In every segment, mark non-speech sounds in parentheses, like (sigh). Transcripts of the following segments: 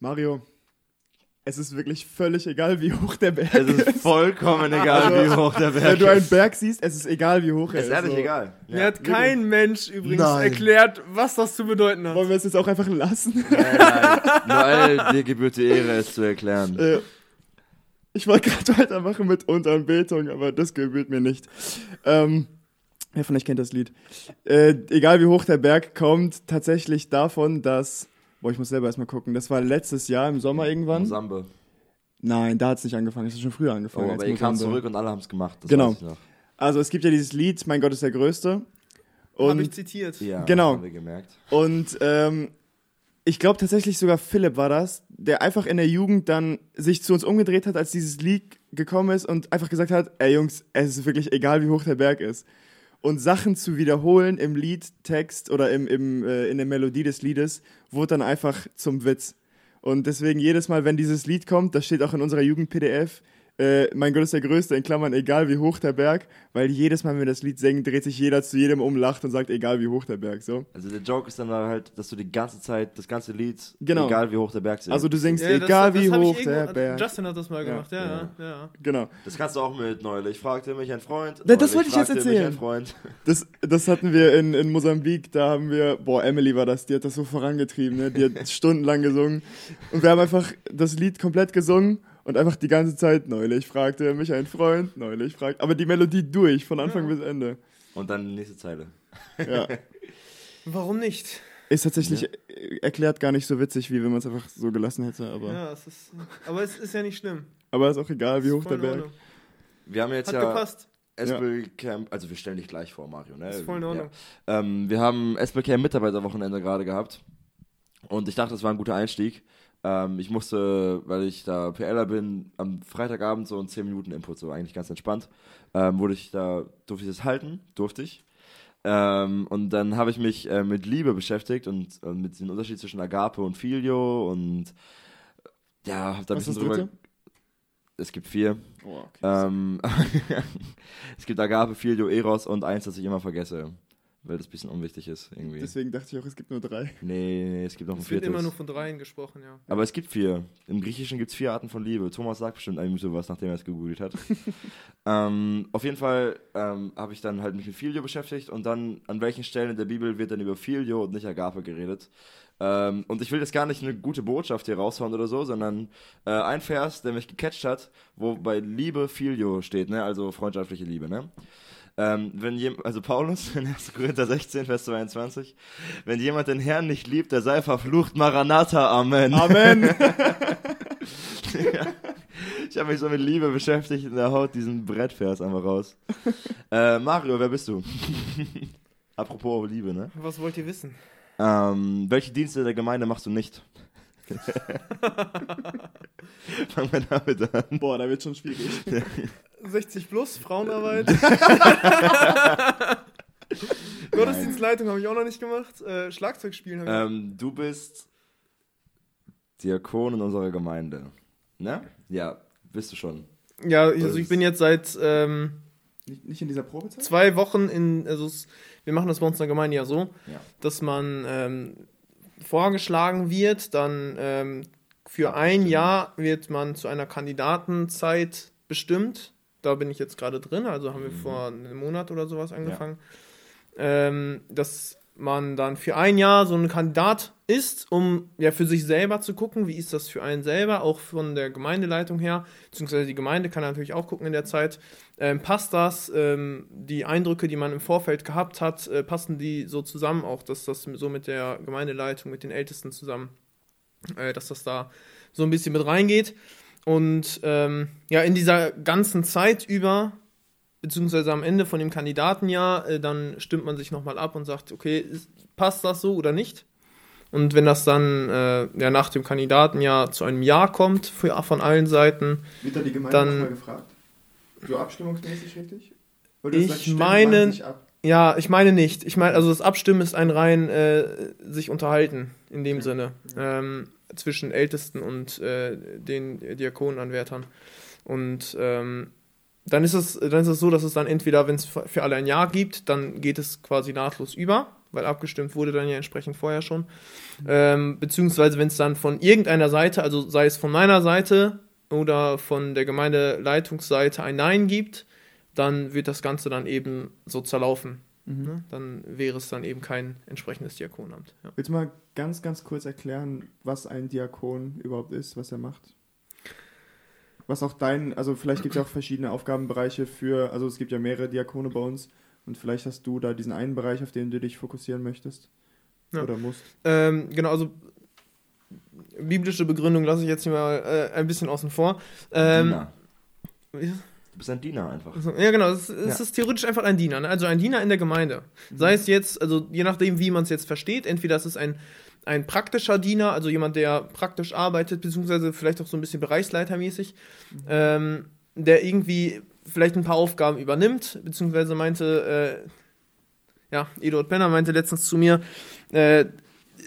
Mario, es ist wirklich völlig egal, wie hoch der Berg Es ist vollkommen egal, Also, wie hoch der Berg Wenn du einen ist. Berg siehst, es ist egal, wie hoch er ist ist. ehrlich so. egal. Mir hat kein Mensch übrigens Nein. erklärt, was das zu bedeuten hat. Wollen wir es jetzt auch einfach lassen? Nein, nein. All dir gebührt die Ehre, es zu erklären. Äh, ich wollte gerade (laughs) weitermachen mit Unteranbetung, aber das gebührt mir nicht. Ähm, wer von euch kennt das Lied? Äh, egal wie hoch der Berg kommt, tatsächlich davon, dass. Boah, ich muss selber erstmal gucken. Das war letztes Jahr im Sommer irgendwann. Sambe. Nein, da hat es nicht angefangen. Es hat schon früher angefangen. Oh, aber ihr kam Mosambe. zurück und alle haben es gemacht. Das Genau. Also es gibt ja dieses Lied, Mein Gott ist der Größte. Habe ich Und, zitiert. Ja, Genau. haben wir gemerkt. und ähm, ich glaube tatsächlich sogar Philipp war das, der einfach in der Jugend dann sich zu uns umgedreht hat, als dieses Lied gekommen ist und einfach gesagt hat, ey Jungs, es ist wirklich egal, wie hoch der Berg ist. Und Sachen zu wiederholen im Liedtext oder im, im, äh, in der Melodie des Liedes wurde dann einfach zum Witz. Und deswegen jedes Mal, wenn dieses Lied kommt, das steht auch in unserer Jugend-PDF, äh, mein Gott ist der Größte, in Klammern, egal wie hoch der Berg, weil jedes Mal, wenn wir das Lied singen, dreht sich jeder zu jedem um, lacht und sagt, egal wie hoch der Berg, so. Also der Joke ist dann halt, dass du die ganze Zeit, das ganze Lied, Genau. egal wie hoch der Berg ist. Also du singst, Ja, das- egal das wie ich hoch der Berg. Justin hat das mal gemacht, ja, ja. Ja. ja. Genau. das kannst du auch mit neulich. Fragte mich ein Freund. das neulich wollte ich jetzt fragte erzählen. Mich ein Freund. Das, das hatten wir in, in Mosambik, da haben wir, boah, Emily war das, die hat das so vorangetrieben, ne? die hat (laughs) stundenlang gesungen. Und wir haben einfach das Lied komplett gesungen und einfach die ganze Zeit, neulich fragte mich ein Freund, neulich fragte, aber die Melodie durch, von Anfang Ja. bis Ende. Und dann die nächste Zeile. Ja. (laughs) Warum nicht? Ist tatsächlich äh, erklärt gar nicht so witzig, wie wenn man es einfach so gelassen hätte, aber, Ja, es ist, aber es ist ja nicht schlimm. aber ist auch egal, wie hoch der Berg. Ordnung. Wir haben jetzt Hat ja gepasst. Espel Camp, also wir stellen dich gleich vor, Mario. Ne? Ist voll in Ordnung. Ja. Ähm, wir haben Espel Camp Mitarbeiterwochenende gerade gehabt. Und ich dachte, das war ein guter Einstieg. Ähm, ich musste, weil ich da PLer bin, am Freitagabend so einen 10 Minuten Input, so eigentlich ganz entspannt. Ähm, wurde ich da, durfte ich das halten? Durfte ich. Ähm, und dann habe ich mich äh, mit Liebe beschäftigt und, und mit dem Unterschied zwischen Agape und Filio und ja, hab da ein bisschen drüber. dritte? Es gibt vier. Oh, okay. Ähm, (laughs) es gibt Agape, Filio, Eros und eins, das ich immer vergesse, weil das ein bisschen unwichtig ist irgendwie. Deswegen dachte ich auch, es gibt nur drei. Nee, nee, es gibt noch ein Es wird viertes. immer nur von dreien gesprochen, ja. Aber es gibt vier. Im Griechischen gibt es vier Arten von Liebe. Thomas sagt bestimmt irgendwie sowas, nachdem er es gegoogelt hat. (laughs) ähm, auf jeden Fall ähm, habe ich dann halt mich mit Filio beschäftigt und dann an welchen Stellen in der Bibel wird dann über Filio und nicht Agape geredet. Ähm, und ich will jetzt gar nicht eine gute Botschaft hier raushauen oder so, sondern äh, ein Vers, der mich gecatcht hat, wo bei Liebe Filio steht, ne? also freundschaftliche Liebe. Ne? Ähm, wenn jem, also Paulus (laughs) in 1. Korinther 16, Vers 22, wenn jemand den Herrn nicht liebt, der sei verflucht, Maranatha, Amen. Amen! (laughs) Ja. Ich habe mich so mit Liebe beschäftigt und er haut diesen Brettvers einfach raus. (laughs) äh, Mario, wer bist du? Apropos Liebe, ne? Was wollt ihr wissen? Ähm, welche Dienste der Gemeinde machst du nicht? Fangen wir damit an. Boah, da wird schon schwierig. 60 plus, Frauenarbeit. (laughs) (laughs) Gottesdienstleitung habe ich auch noch nicht gemacht. Äh, Schlagzeug spielen habe ich Ähm, du bist Diakon in unserer Gemeinde. Ne? Ja, bist du schon. Ja, also ich bin jetzt seit ähm, Nicht, nicht in dieser Probezeit? zwei Wochen in, also es, wir machen das bei uns in der Gemeinde ja so, Ja. dass man ähm, vorgeschlagen wird, dann ähm, für ein Jahr wird man zu einer Kandidatenzeit bestimmt. Da bin ich jetzt gerade drin, also haben wir vor einem Monat oder sowas angefangen. Ähm, dass man dann für ein Jahr so ein Kandidat ist, um ja für sich selber zu gucken, wie ist das für einen selber, auch von der Gemeindeleitung her, beziehungsweise die Gemeinde kann natürlich auch gucken in der Zeit, ähm, passt das, ähm, die Eindrücke, die man im Vorfeld gehabt hat, äh, passen die so zusammen, auch dass das so mit der Gemeindeleitung, mit den Ältesten zusammen, äh, dass das da so ein bisschen mit reingeht. Und ähm, ja, in dieser ganzen Zeit über, beziehungsweise am Ende von dem Kandidatenjahr, äh, dann stimmt man sich nochmal ab und sagt, okay, ist, passt das so oder nicht? Und wenn das dann äh, ja, nach dem Kandidatenjahr zu einem Ja kommt für, von allen Seiten, Wird da die Gemeinde Dann- mal gefragt? So abstimmungsmäßig richtig? Ich meine- Ja, ich meine nicht. Ich meine, also das Abstimmen ist ein rein äh, sich unterhalten in dem Okay. Sinne ähm, zwischen Ältesten und äh, den Diakonenanwärtern. Und ähm, dann ist es, dann ist es so, dass es dann entweder, wenn es für alle ein Jahr gibt, dann geht es quasi nahtlos über. weil abgestimmt wurde dann ja entsprechend vorher schon. Ähm, beziehungsweise wenn es dann von irgendeiner Seite, also sei es von meiner Seite oder von der Gemeindeleitungsseite ein Nein gibt, dann wird das Ganze dann eben so zerlaufen. Mhm. Ne? Dann wäre es dann eben kein entsprechendes Diakonamt. Ja. Willst du mal ganz, ganz kurz erklären, was ein Diakon überhaupt ist, was er macht? Was auch dein, also vielleicht gibt es ja auch verschiedene Aufgabenbereiche für, also es gibt ja mehrere Diakone bei uns und vielleicht hast du da diesen einen Bereich, auf den du dich fokussieren möchtest Ja. oder musst. Ähm, genau, also biblische Begründung lasse ich jetzt hier mal äh, ein bisschen außen vor. Ähm, Diener. wie- Du bist ein Diener einfach. Ja, genau. Es, es Ja. ist theoretisch einfach ein Diener. Ne? Also ein Diener in der Gemeinde. Sei es jetzt, also je nachdem, wie man es jetzt versteht, entweder ist es ein, ein praktischer Diener, also jemand, der praktisch arbeitet, beziehungsweise vielleicht auch so ein bisschen bereichsleitermäßig, ähm, der irgendwie vielleicht ein paar Aufgaben übernimmt, beziehungsweise meinte, äh, ja, Eduard Benner meinte letztens zu mir, äh,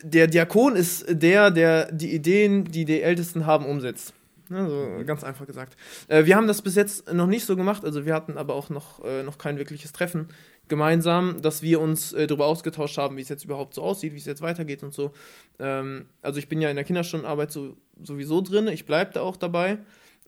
der Diakon ist der, der die Ideen, die die Ältesten haben, umsetzt. Ne, so ganz einfach gesagt. Äh, wir haben das bis jetzt noch nicht so gemacht, also wir hatten aber auch noch, äh, noch kein wirkliches Treffen gemeinsam, dass wir uns äh, darüber ausgetauscht haben, wie es jetzt überhaupt so aussieht, wie es jetzt weitergeht und so. Ähm, also ich bin ja in der Kinderstundenarbeit so, sowieso drin, ich bleibe da auch dabei.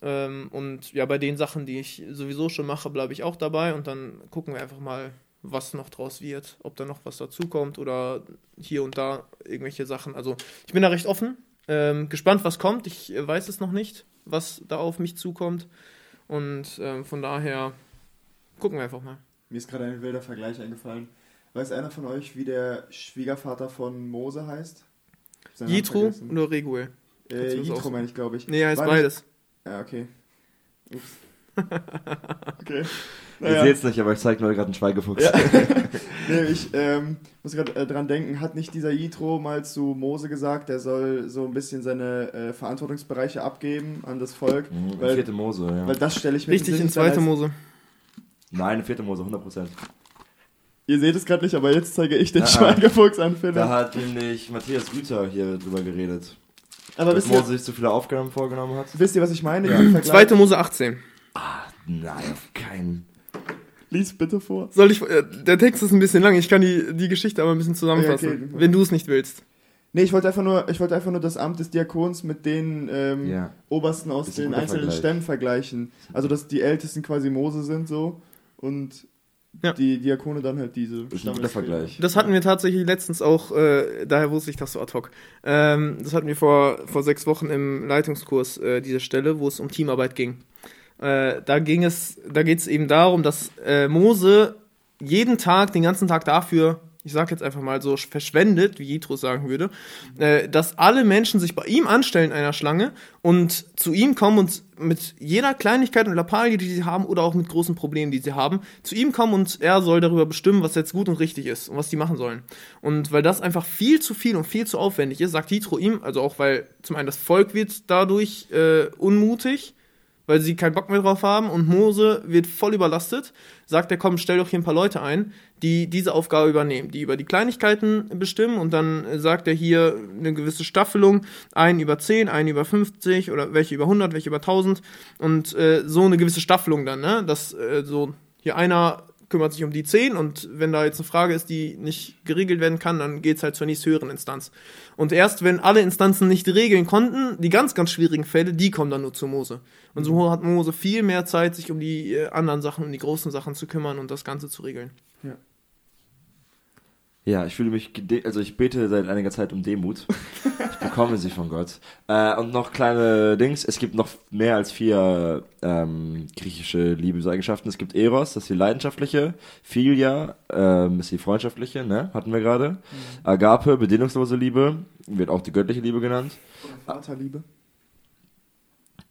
Ähm, und ja, bei den Sachen, die ich sowieso schon mache, bleibe ich auch dabei und dann gucken wir einfach mal, was noch draus wird, ob da noch was dazukommt oder hier und da irgendwelche Sachen. Also ich bin da recht offen, ähm, gespannt, was kommt. Ich äh, weiß es noch nicht, was da auf mich zukommt. Und ähm, von daher gucken wir einfach mal. Mir ist gerade ein wilder Vergleich eingefallen. Weiß einer von euch, wie der Schwiegervater von Mose heißt? Seinen Jitro oder Reguel? Äh, Jitro meine ich, glaube ich. Nee, er heißt War nicht- beides. Ja, okay. Ups. (laughs) okay. Ihr Naja. seht's nicht, aber ich zeig nur gerade einen Schweigefuchs. Ja. (laughs) nee, ich ähm, muss gerade äh, dran denken, hat nicht dieser Jitro mal zu Mose gesagt, der soll so ein bisschen seine äh, Verantwortungsbereiche abgeben an das Volk? Mhm, Weil- vierte Mose, ja. Weil das stelle ich mir Richtig, in zweite Mose. Nein, vierte Mose, 100%. Ihr seht es gerade nicht, aber jetzt zeige ich den Ah, ah. Schweigefuchs an Philipp. Da hat nämlich Matthias Rüther hier drüber geredet. Aber dass wisst ihr, Mose sich zu viele Aufgaben vorgenommen hat. wisst ihr, was ich meine? Ja. Im Vergleich- Zweite Mose 18. Nein, auf keinen. Lies bitte vor. Soll ich, äh, der Text ist ein bisschen lang, ich kann die, die Geschichte aber ein bisschen zusammenfassen, Ja, okay. wenn du es nicht willst. Nee, ich wollte einfach nur, ich wollte einfach nur das Amt des Diakons mit den ähm, Ja. Obersten aus Ist ein den einzelnen Vergleich. Stämmen vergleichen. Also, dass die Ältesten quasi Mose sind so und Ja. die Diakone dann halt diese. Ist ein guter Stammesväter. Vergleich. Das hatten wir tatsächlich letztens auch, äh, daher wusste ich das so ad hoc. Ähm, das hatten wir vor, vor sechs Wochen im Leitungskurs, äh, diese Stelle, wo es um Teamarbeit ging. Äh, da ging es, da geht es eben darum, dass äh, Mose jeden Tag, den ganzen Tag dafür, ich sag jetzt einfach mal so, verschwendet, wie Jethro sagen würde, äh, dass alle Menschen sich bei ihm anstellen in einer Schlange und zu ihm kommen und mit jeder Kleinigkeit und Lappalie, die sie haben, oder auch mit großen Problemen, die sie haben, zu ihm kommen und er soll darüber bestimmen, was jetzt gut und richtig ist und was die machen sollen. Und weil das einfach viel zu viel und viel zu aufwendig ist, sagt Jethro ihm, also auch weil zum einen das Volk wird dadurch äh, unmutig, weil sie keinen Bock mehr drauf haben und Mose wird voll überlastet, sagt er, komm, stell doch hier ein paar Leute ein, die diese Aufgabe übernehmen, die über die Kleinigkeiten bestimmen und dann sagt er hier eine gewisse Staffelung, einen über 10, einen über 50 oder welche über 100, welche über 1000 und äh, so eine gewisse Staffelung dann, ne, dass äh, so hier einer kümmert sich um die 10 und wenn da jetzt eine Frage ist, die nicht geregelt werden kann, dann geht es halt zur nächsthöheren Instanz. Und erst wenn alle Instanzen nicht regeln konnten, die ganz, ganz schwierigen Fälle, die kommen dann nur zu Mose. Und so hat Mose viel mehr Zeit, sich um die äh, anderen Sachen, um die großen Sachen zu kümmern und das Ganze zu regeln. Ja, ich fühle mich, also ich bete seit einiger Zeit um Demut. Ich bekomme sie von Gott. Äh, und noch kleine Dings, es gibt noch mehr als vier ähm, griechische Liebeseigenschaften. Es gibt Eros, das ist die leidenschaftliche. Philia ähm, ist die freundschaftliche, ne? Hatten wir gerade. Agape, bedingungslose Liebe, wird auch die göttliche Liebe genannt. Vaterliebe.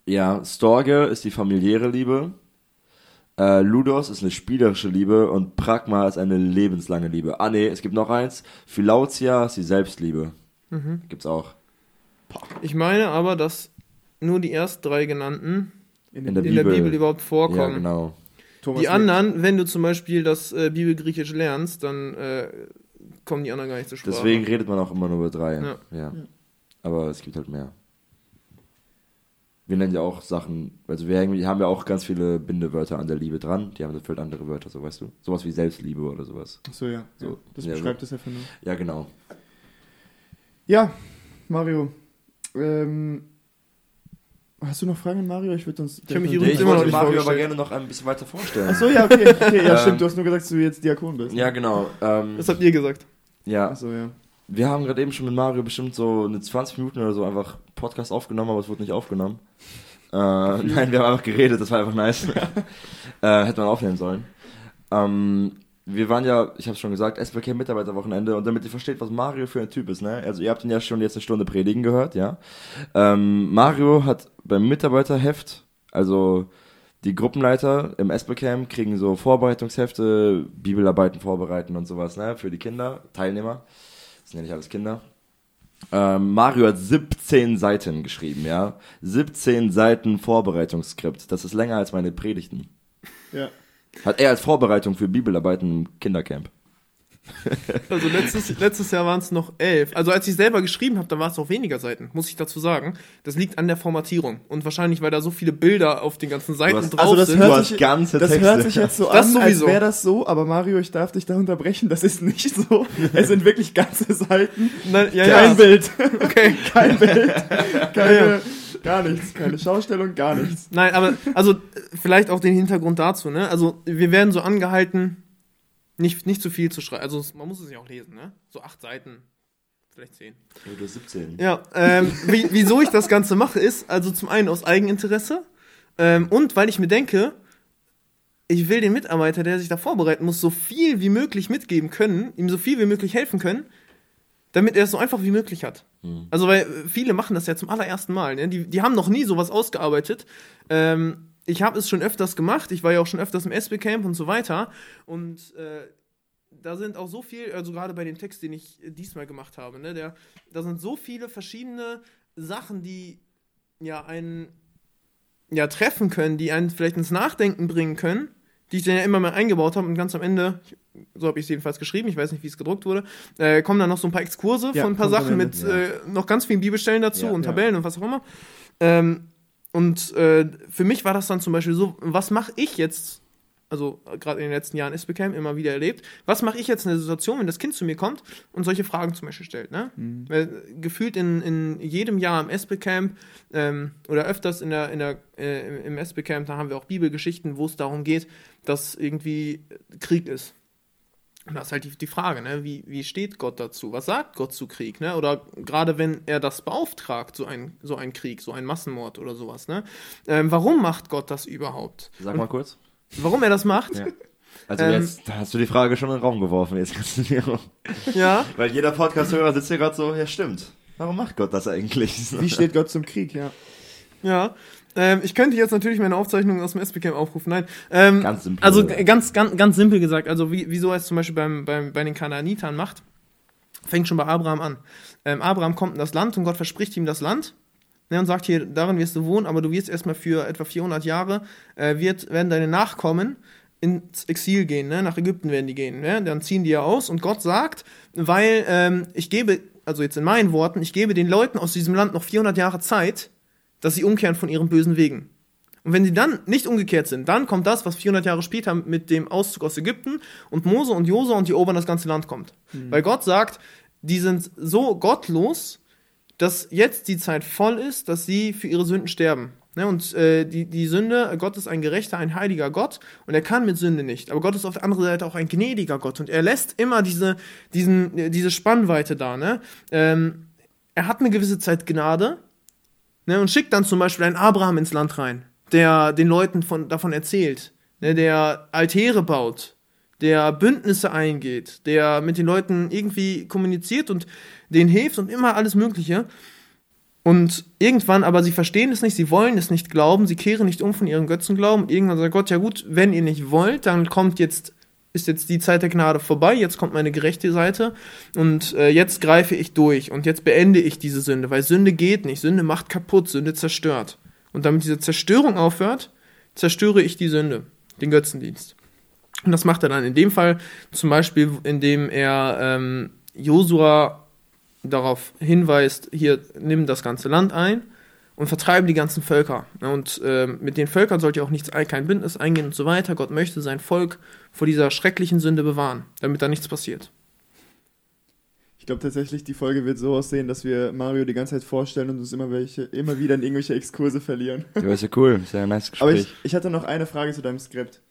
Ja, Storge ist die familiäre Liebe. Äh, Ludos ist eine spielerische Liebe und Pragma ist eine lebenslange Liebe. Ah nee, es gibt noch eins. Philautia ist die Selbstliebe. Gibt's auch. Ich meine aber, dass nur die erst drei genannten In der in der Bibel. Bibel überhaupt Ja, vorkommen. genau. Thomas Die anderen, wenn du zum Beispiel das äh, Bibelgriechisch lernst, dann äh, kommen die anderen gar nicht zur Sprache. Deswegen redet man auch immer nur über drei. Ja. Ja. Aber es gibt halt mehr. Wir nennen ja auch Sachen, also wir haben ja auch ganz viele Bindewörter an der Liebe dran, die haben dafür andere Wörter, so weißt du. Sowas wie Selbstliebe oder sowas. Achso, ja. So. ja. Das Ja, beschreibt es einfach nur. Ja, genau. Ja, Mario. Ähm, hast du noch Fragen an Mario? Ich würde uns. Ich mich ich immer noch wollte Mario aber gerne noch ein bisschen weiter vorstellen. Achso, ja, okay. okay (laughs) ja, Ähm, stimmt. Du hast nur gesagt, dass du jetzt Diakon bist. Ja, genau. Ähm, Das habt ihr gesagt. ja, Achso, ja. Wir haben gerade eben schon mit Mario bestimmt so eine 20 Minuten oder so einfach Podcast aufgenommen, aber es wurde nicht aufgenommen. Äh, (laughs) nein, wir haben einfach geredet, das war einfach nice. (laughs) äh, hätte man aufnehmen sollen. Ähm, wir waren ja, ich habe schon gesagt, SBK Mitarbeiterwochenende und damit ihr versteht, was Mario für ein Typ ist, ne? Also ihr habt ihn ja schon jetzt eine Stunde predigen gehört, ja? Ähm, Mario hat beim Mitarbeiterheft, also die Gruppenleiter im SBCam kriegen so Vorbereitungshefte, Bibelarbeiten vorbereiten und sowas, ne? Für die Kinder, Teilnehmer. Das sind ja nicht alles Kinder. Ähm, Mario hat 17 Seiten geschrieben, ja? 17 Seiten Vorbereitungsskript. Das ist länger als meine Predigten. Ja. Hat er als Vorbereitung für Bibelarbeiten im Kindercamp. (laughs) Also letztes, letztes Jahr waren es noch elf. Also als ich selber geschrieben habe, da war es auch weniger Seiten, muss ich dazu sagen. Das liegt an der Formatierung. Und wahrscheinlich, weil da so viele Bilder auf den ganzen Seiten hast- drauf Also das sind. Hört sich, ganze das Texte. hört sich jetzt so Das an, als sowieso. wäre das so, aber Mario, ich darf dich da unterbrechen, das ist nicht so. Es sind wirklich ganze Seiten, Nein, ja, kein ja. Bild, Okay. (laughs) kein Bild, (laughs) keine, Ja, gar nichts, keine Schaustellung, gar nichts. Nein, aber also vielleicht auch den Hintergrund dazu, ne? Also wir werden so angehalten, nicht, nicht zu viel zu schreiben. Also man muss es ja auch lesen, ne? So acht Seiten, vielleicht zehn. Hast 17. Ja, ähm, wie, wieso ich das Ganze mache, ist also zum einen aus Eigeninteresse ähm, und weil ich mir denke, ich will den Mitarbeiter, der sich da vorbereiten muss, so viel wie möglich mitgeben können, ihm so viel wie möglich helfen können, damit er es so einfach wie möglich hat. Mhm. Also, weil äh, viele machen das ja zum allerersten Mal. Ne? Die, die haben noch nie sowas ausgearbeitet. Ähm, ich habe es schon öfters gemacht. Ich war ja auch schon öfters im SB-Camp und so weiter. Und äh, da sind auch so viel, also gerade bei dem Text, den ich äh, diesmal gemacht habe, ne, der, da sind so viele verschiedene Sachen, die ja einen ja, treffen können, die einen vielleicht ins Nachdenken bringen können, die ich dann ja immer mehr eingebaut habe und ganz am Ende, so habe ich es jedenfalls geschrieben, ich weiß nicht, wie es gedruckt wurde, äh, kommen dann noch so ein paar Exkurse Ja, von ein paar Sachen mit ja. äh, noch ganz vielen Bibelstellen dazu Ja. und. Tabellen und was auch immer. Ähm, und äh, für mich war das dann zum Beispiel so, was mache ich jetzt, also gerade in den letzten Jahren SBCam immer wieder erlebt, was mache ich jetzt in der Situation, wenn das Kind zu mir kommt und solche Fragen zum Beispiel stellt, ne? Weil, äh, gefühlt in, in jedem Jahr im SB-Camp ähm, oder öfters in der, in der, äh, im- im SB-Camp, da haben wir auch Bibelgeschichten, wo es darum geht, dass irgendwie Krieg ist. Und das ist halt die, die Frage, ne? wie, wie steht Gott dazu? Was sagt Gott zu Krieg? Ne? Oder gerade wenn er das beauftragt, so ein, so ein Krieg, so ein Massenmord oder sowas. Ne? Ähm, warum macht Gott das überhaupt? Sag mal kurz. Warum er das macht? Ja. Also Ähm, jetzt da hast du die Frage schon in den Raum geworfen. Jetzt kannst du dir Ja. (laughs) Weil jeder Podcast-Hörer sitzt hier gerade so, ja stimmt. Warum macht Gott das eigentlich? Wie steht Gott zum Krieg, ja. Ja. Ähm, ich könnte jetzt natürlich meine Aufzeichnungen aus dem SBCam aufrufen. Nein. Ähm, Ganz simpel. Also ganz, ganz, ganz simpel gesagt, also wie, wieso er es zum Beispiel beim, beim, bei den Kanaanitern macht, fängt schon bei Abraham an. Ähm, Abraham kommt in das Land und Gott verspricht ihm das Land. Ne, und sagt hier, darin wirst du wohnen, aber du wirst erstmal für etwa 400 Jahre, äh, wird, werden deine Nachkommen ins Exil gehen, ne? nach Ägypten werden die gehen. Ne? Dann ziehen die ja aus und Gott sagt, weil ähm, ich gebe, also jetzt in meinen Worten, ich gebe den Leuten aus diesem Land noch 400 Jahre Zeit, dass sie umkehren von ihren bösen Wegen. Und wenn sie dann nicht umgekehrt sind, dann kommt das, was 400 Jahre später mit dem Auszug aus Ägypten und Mose und Josua und die erobern das ganze Land kommt. Weil Gott sagt, die sind so gottlos, dass jetzt die Zeit voll ist, dass sie für ihre Sünden sterben. Ne, und äh, die, die Sünde, Gott ist ein gerechter, ein heiliger Gott und er kann mit Sünde nicht. Aber Gott ist auf der anderen Seite auch ein gnädiger Gott und er lässt immer diese, diesen, äh, diese Spannweite da. Ne? Ähm, er hat eine gewisse Zeit Gnade ne, und schickt dann zum Beispiel einen Abraham ins Land rein, der den Leuten von, davon erzählt, ne, der Altäre baut, der Bündnisse eingeht, der mit den Leuten irgendwie kommuniziert und denen hilft und immer alles Mögliche. Und irgendwann, aber sie verstehen es nicht, sie wollen es nicht glauben, sie kehren nicht um von ihrem Götzenglauben. Und irgendwann sagt Gott, ja gut, wenn ihr nicht wollt, dann kommt jetzt, ist jetzt die Zeit der Gnade vorbei, jetzt kommt meine gerechte Seite und äh, jetzt greife ich durch und jetzt beende ich diese Sünde, weil Sünde geht nicht, Sünde macht kaputt, Sünde zerstört. Und damit diese Zerstörung aufhört, zerstöre ich die Sünde, den Götzendienst. Und das macht er dann in dem Fall zum Beispiel, indem er ähm, Josua darauf hinweist, hier, nimm das ganze Land ein. Und vertreibe die ganzen Völker. Ja, und äh, mit den Völkern sollt ihr auch nichts, kein Bündnis eingehen und so weiter. Gott möchte sein Volk vor dieser schrecklichen Sünde bewahren, damit da nichts passiert. Ich glaube tatsächlich, die Folge wird so aussehen, dass wir Mario die ganze Zeit vorstellen und uns immer welche, immer wieder in irgendwelche Exkurse verlieren. Ja, ist ja cool, ist ja ein nice Gespräch. (laughs) Aber ich, ich hatte noch eine Frage zu deinem Skript.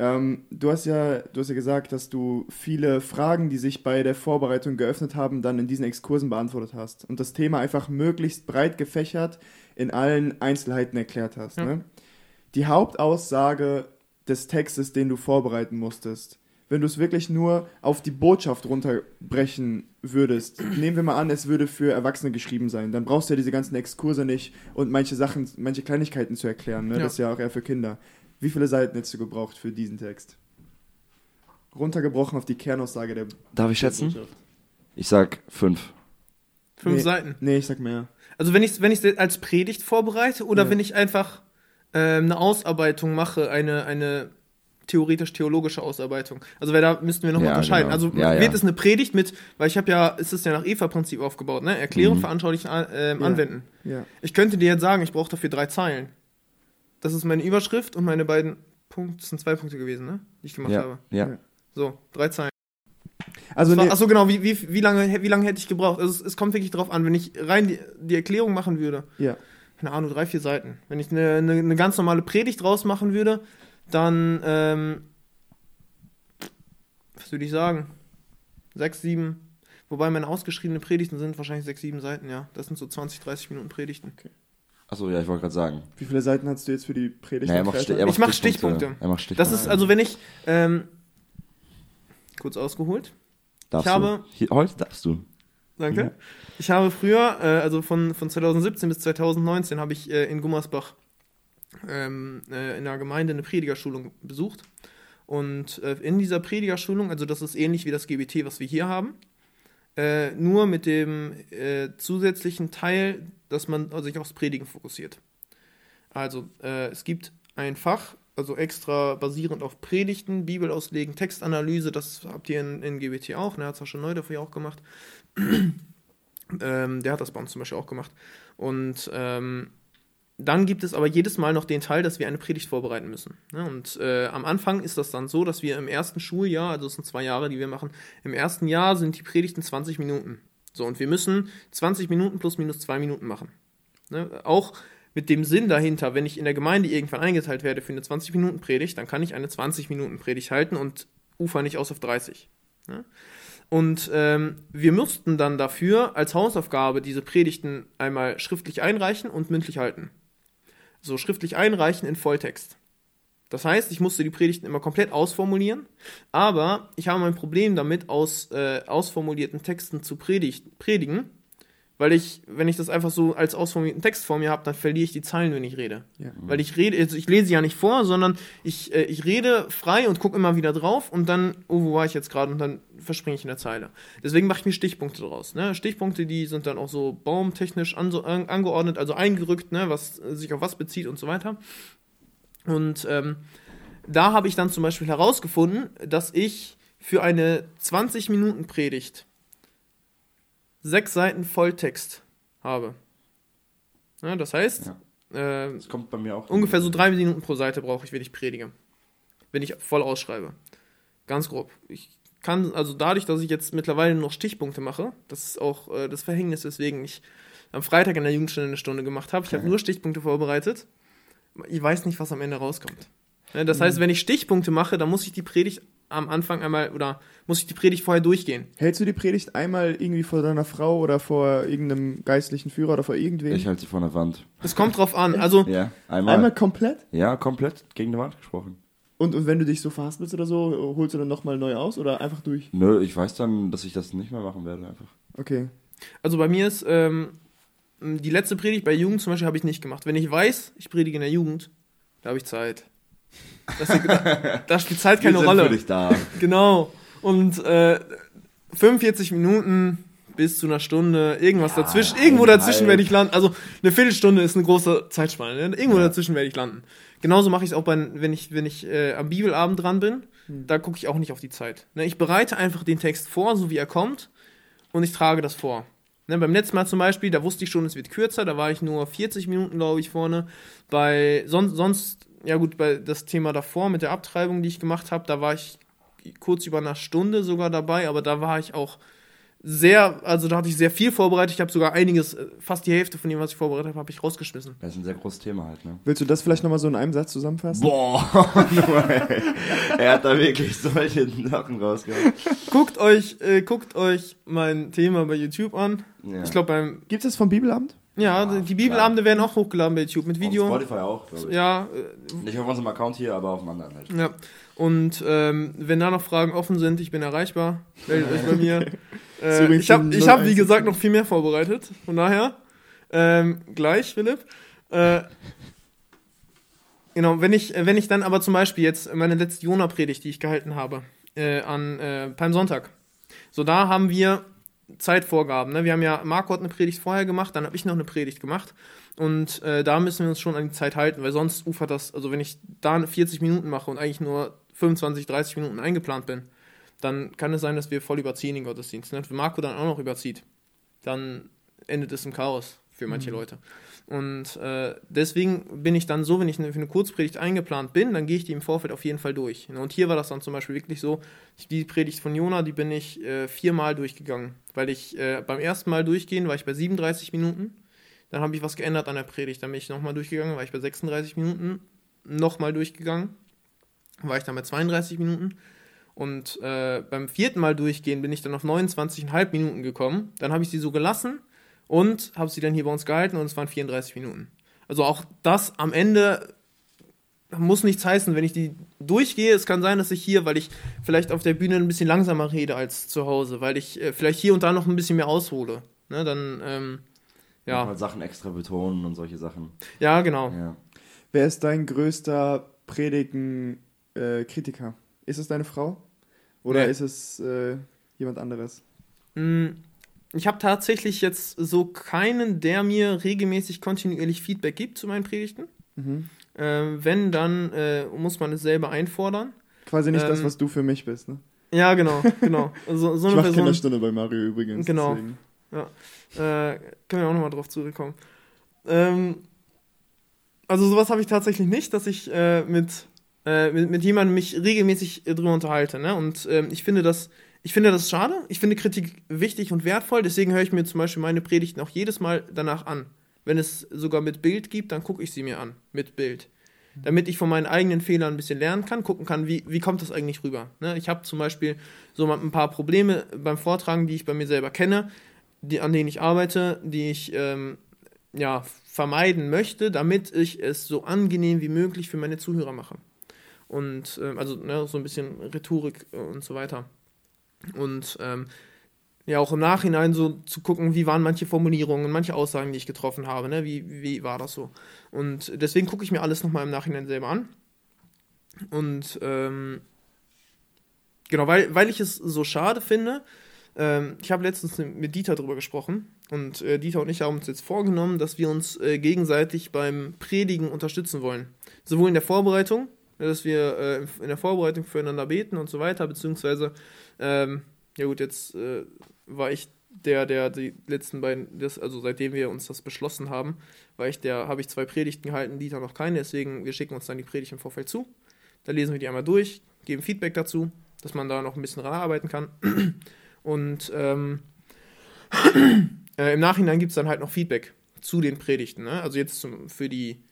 Ähm, du, hast ja, du hast ja gesagt, dass du viele Fragen, die sich bei der Vorbereitung geöffnet haben, dann in diesen Exkursen beantwortet hast. Und das Thema einfach möglichst breit gefächert in allen Einzelheiten erklärt hast. Ja. Ne? Die Hauptaussage des Textes, den du vorbereiten musstest, wenn du es wirklich nur auf die Botschaft runterbrechen würdest, nehmen wir mal an, es würde für Erwachsene geschrieben sein, dann brauchst du ja diese ganzen Exkurse nicht und manche Sachen, manche Kleinigkeiten zu erklären. Ne? Ja. Das ist ja auch eher für Kinder. Wie viele Seiten hättest du gebraucht für diesen Text? Runtergebrochen auf die Kernaussage der Darf ich schätzen? Ich sag fünf. Fünf Nee. Seiten. Nee, ich sag mehr. Also wenn ich wenn ich als Predigt vorbereite oder Ja. wenn ich einfach ähm, eine Ausarbeitung mache, eine eine theoretisch-theologische Ausarbeitung. Also weil da müssten wir nochmal Ja, unterscheiden. genau. Also Ja, ja. wird es eine Predigt mit, weil ich habe ja, es ist ja nach EVA-Prinzip aufgebaut, ne? Erklären, Mhm. veranschaulichen, Ja. anwenden. Ja. Ich könnte dir jetzt sagen, ich brauche dafür drei Zeilen. Das ist meine Überschrift und meine beiden Punkte, das sind zwei Punkte gewesen, ne? Die ich gemacht Ja, habe. ja. Ja. So, drei Zeilen. Also, war- nee, Achso, genau, wie, wie, wie, lange, wie lange hätte ich gebraucht? Also es, es kommt wirklich drauf an, wenn ich rein die, die Erklärung machen würde, ja. keine Ahnung, drei, vier Seiten. Wenn ich eine, eine, eine ganz normale Predigt draus machen würde, dann, ähm, was würde ich sagen? Sechs, sieben. Wobei meine ausgeschriebenen Predigten sind wahrscheinlich sechs, sieben Seiten, ja. Das sind so 20, 30 Minuten Predigten. Achso, ja, ich wollte gerade sagen. Wie viele Seiten hast du jetzt für die Predigt? Nee, er macht, er macht Ich mach Stichpunkte. Stichpunkte. Er macht Stichpunkte. Das ist also, wenn ich, ähm, kurz ausgeholt. Darfst ich du. habe- Hier, heute darfst du. Danke. Mhm. Ich habe früher, äh, also von, von 2017 bis 2019, habe ich äh, in Gummersbach ähm, äh, in einer Gemeinde eine Predigerschulung besucht. Und äh, in dieser Predigerschulung, also das ist ähnlich wie das GBT, was wir hier haben, äh, nur mit dem äh, zusätzlichen Teil, dass man sich aufs Predigen fokussiert. Also äh, es gibt ein Fach, also extra basierend auf Predigten, Bibel auslegen, Textanalyse, das habt ihr in, in GBT auch, ne, hat Sascha Neu dafür auch gemacht. (clears throat) ähm, der hat das bei uns zum Beispiel auch gemacht. Und ähm, dann gibt es aber jedes Mal noch den Teil, dass wir eine Predigt vorbereiten müssen. Ne? Und äh, am Anfang ist das dann so, dass wir im ersten Schuljahr, also es sind zwei Jahre, die wir machen, im ersten Jahr sind die Predigten 20 Minuten. So, und wir müssen 20 Minuten plus minus zwei Minuten machen. Ne? Auch mit dem Sinn dahinter, wenn ich in der Gemeinde irgendwann eingeteilt werde für eine 20-Minuten-Predigt, dann kann ich eine 20-Minuten-Predigt halten und ufer nicht aus auf 30. Ne? Und ähm, wir mussten dann dafür als Hausaufgabe diese Predigten einmal schriftlich einreichen und mündlich halten. So schriftlich einreichen in Volltext. Das heißt, ich musste die Predigten immer komplett ausformulieren, aber ich habe mein Problem damit, aus äh, ausformulierten Texten zu predigen, weil ich, wenn ich das einfach so als ausformulierten Text vor mir habe, dann verliere ich die Zeilen, wenn ich rede. Ja. Weil ich rede, also ich lese ja nicht vor, sondern ich, äh, ich rede frei und gucke immer wieder drauf und dann, oh, wo war ich jetzt gerade? Und dann verspringe ich in der Zeile. Deswegen mache ich mir Stichpunkte draus. Ne? Stichpunkte, die sind dann auch so baumtechnisch an, angeordnet, also eingerückt, ne? was sich auf was bezieht und so weiter. Und ähm, da habe ich dann zum Beispiel herausgefunden, dass ich für eine 20-Minuten-Predigt sechs Seiten Volltext habe. Ja, das heißt, äh, Das kommt bei mir auch. ungefähr so drei Minuten pro Seite brauche ich, wenn ich predige. Wenn ich voll ausschreibe. Ganz grob. Ich kann, also dadurch, dass ich jetzt mittlerweile nur noch Stichpunkte mache, das ist auch äh, das Verhängnis, weswegen ich am Freitag in der Jugendstunde eine Stunde gemacht habe. Ich habe (laughs) nur Stichpunkte vorbereitet. Ich weiß nicht, was am Ende rauskommt. Ja, das heißt, wenn ich Stichpunkte mache, dann muss ich die Predigt am Anfang einmal oder muss ich die Predigt vorher durchgehen. Hältst du die Predigt einmal irgendwie vor deiner Frau oder vor irgendeinem geistlichen Führer oder vor irgendwem? Ich halte sie vor der Wand. Es kommt drauf an. Also, Ja, einmal. einmal komplett? Ja, komplett gegen die Wand gesprochen. Und, und wenn du dich so verhaspelst oder so, holst du dann nochmal neu aus oder einfach durch? Nö, ich weiß dann, dass ich das nicht mehr machen werde einfach. Okay. Also bei mir ist ähm, die letzte Predigt bei Jugend zum Beispiel habe ich nicht gemacht. Wenn ich weiß, ich predige in der Jugend, da habe ich Zeit. Das, da, da spielt Zeit keine Wir sind Rolle. für dich da. Genau. Und äh, 45 Minuten bis zu einer Stunde, irgendwas Ja, dazwischen. Irgendwo eineinhalb. dazwischen werde ich landen. Also eine Viertelstunde ist eine große Zeitspanne. Ne? Irgendwo Ja. dazwischen werde ich landen. Genauso mache ich es auch, bei, wenn ich, wenn ich äh, am Bibelabend dran bin. Da gucke ich auch nicht auf die Zeit. Ne? Ich bereite einfach den Text vor, so wie er kommt, und ich trage das vor. Ne, beim letzten Mal zum Beispiel, da wusste ich schon, es wird kürzer, da war ich nur 40 Minuten, glaube ich, vorne. Bei sonst, sonst, ja gut, bei das Thema davor mit der Abtreibung, die ich gemacht habe, da war ich kurz über eine Stunde sogar dabei, aber da war ich auch sehr, also da hatte ich sehr viel vorbereitet. Ich habe sogar einiges, äh, fast die Hälfte von dem, was ich vorbereitet habe, habe ich rausgeschmissen. Das ist ein sehr großes Thema halt, ne? Willst du das vielleicht nochmal so in einem Satz zusammenfassen? Boah, (laughs) er hat da wirklich solche Sachen rausgehauen. Guckt euch, äh, guckt euch mein Thema bei YouTube an. Ja. Ich glaube beim, Gibt es vom Bibelamt? Ja, die Bibelabende werden auch hochgeladen bei YouTube mit Video. Auf Spotify auch, glaube ich. Ja, äh, Nicht auf unserem Account hier, aber auf dem anderen halt. Ja, und ähm, wenn da noch Fragen offen sind, ich bin erreichbar. Meldet euch bei mir. (laughs) Äh, ich habe, ich hab, wie 01. gesagt, noch viel mehr vorbereitet. Von daher, ähm, gleich, Philipp. Äh, genau, wenn ich, äh, wenn ich dann aber zum Beispiel jetzt meine letzte Jona-Predigt, die ich gehalten habe, äh, an äh, Palmsonntag. So, da haben wir Zeitvorgaben. Ne? Wir haben ja, Marco hat eine Predigt vorher gemacht, dann habe ich noch eine Predigt gemacht. Und äh, da müssen wir uns schon an die Zeit halten, weil sonst ufert das, also wenn ich da 40 Minuten mache und eigentlich nur 25, 30 Minuten eingeplant bin, dann kann es sein, dass wir voll überziehen den Gottesdienst. Ne? Wenn Marco dann auch noch überzieht, dann endet es im Chaos für manche Leute. Und äh, deswegen bin ich dann so, wenn ich eine, für eine Kurzpredigt eingeplant bin, dann gehe ich die im Vorfeld auf jeden Fall durch. Ne? Und hier war das dann zum Beispiel wirklich so, die Predigt von Jona, die bin ich äh, viermal durchgegangen. Weil ich äh, beim ersten Mal durchgehen war ich bei 37 Minuten. Dann habe ich was geändert an der Predigt. Dann bin ich nochmal durchgegangen, war ich bei 36 Minuten. Nochmal durchgegangen, war ich dann bei 32 Minuten. Und äh, beim vierten Mal durchgehen bin ich dann auf 29,5 Minuten gekommen. Dann habe ich sie so gelassen und habe sie dann hier bei uns gehalten und es waren 34 Minuten. Also auch das am Ende muss nichts heißen, wenn ich die durchgehe. Es kann sein, dass ich hier, weil ich vielleicht auf der Bühne ein bisschen langsamer rede als zu Hause, weil ich äh, vielleicht hier und da noch ein bisschen mehr aushole. Ne, dann, ähm, ja. Mal Sachen extra betonen und solche Sachen. Ja, genau. Ja. Wer ist dein größter Predigen-Kritiker? ist es deine Frau? Oder Nee. ist es äh, jemand anderes? Mm, Ich habe tatsächlich jetzt so keinen, der mir regelmäßig kontinuierlich Feedback gibt zu meinen Predigten. Mhm. Ähm, wenn, dann äh, muss man es selber einfordern. Quasi nicht das, Ähm, was du für mich bist, ne? Ja, genau, genau. (laughs) So, so ich eine Person. Kinderstunde bei Mario übrigens. Genau. deswegen. Äh, können wir auch nochmal drauf zurückkommen. Ähm, also sowas habe ich tatsächlich nicht, dass ich äh, mit, äh, mit, mit jemandem mich regelmäßig äh, drüber unterhalte. Ne? Und ähm, ich finde das, ich finde das schade. Ich finde Kritik wichtig und wertvoll. Deswegen höre ich mir zum Beispiel meine Predigten auch jedes Mal danach an. Wenn es sogar mit Bild gibt, dann gucke ich sie mir an. Mit Bild. Damit ich von meinen eigenen Fehlern ein bisschen lernen kann, gucken kann, wie, wie kommt das eigentlich rüber. Ne? Ich habe zum Beispiel so ein paar Probleme beim Vortragen, die ich bei mir selber kenne die, an denen ich arbeite, die ich ähm, ja, vermeiden möchte, damit ich es so angenehm wie möglich für meine Zuhörer mache. Und ähm, also ne, so ein bisschen Rhetorik und so weiter. Und ähm, ja, auch im Nachhinein so zu gucken, wie waren manche Formulierungen, manche Aussagen, die ich getroffen habe, ne? wie, wie war das so. Und deswegen gucke ich mir alles nochmal im Nachhinein selber an. Und ähm, genau, weil, weil ich es so schade finde, ähm, ich habe letztens mit Dieter drüber gesprochen und äh, Dieter und ich haben uns jetzt vorgenommen, dass wir uns äh, gegenseitig beim Predigen unterstützen wollen. Sowohl in der Vorbereitung, dass wir äh, in der Vorbereitung füreinander beten und so weiter, beziehungsweise, ähm, ja gut, jetzt äh, war ich der, der die letzten beiden, das, also seitdem wir uns das beschlossen haben, war ich der, habe ich zwei Predigten gehalten, Dieter noch keine, deswegen wir schicken uns dann die Predigt im Vorfeld zu. Da lesen wir die einmal durch, geben Feedback dazu, dass man da noch ein bisschen dran arbeiten kann. (clears throat) Und ähm, (clears throat) äh, im Nachhinein gibt es dann halt noch Feedback zu den Predigten. Ne? Also jetzt zum, für die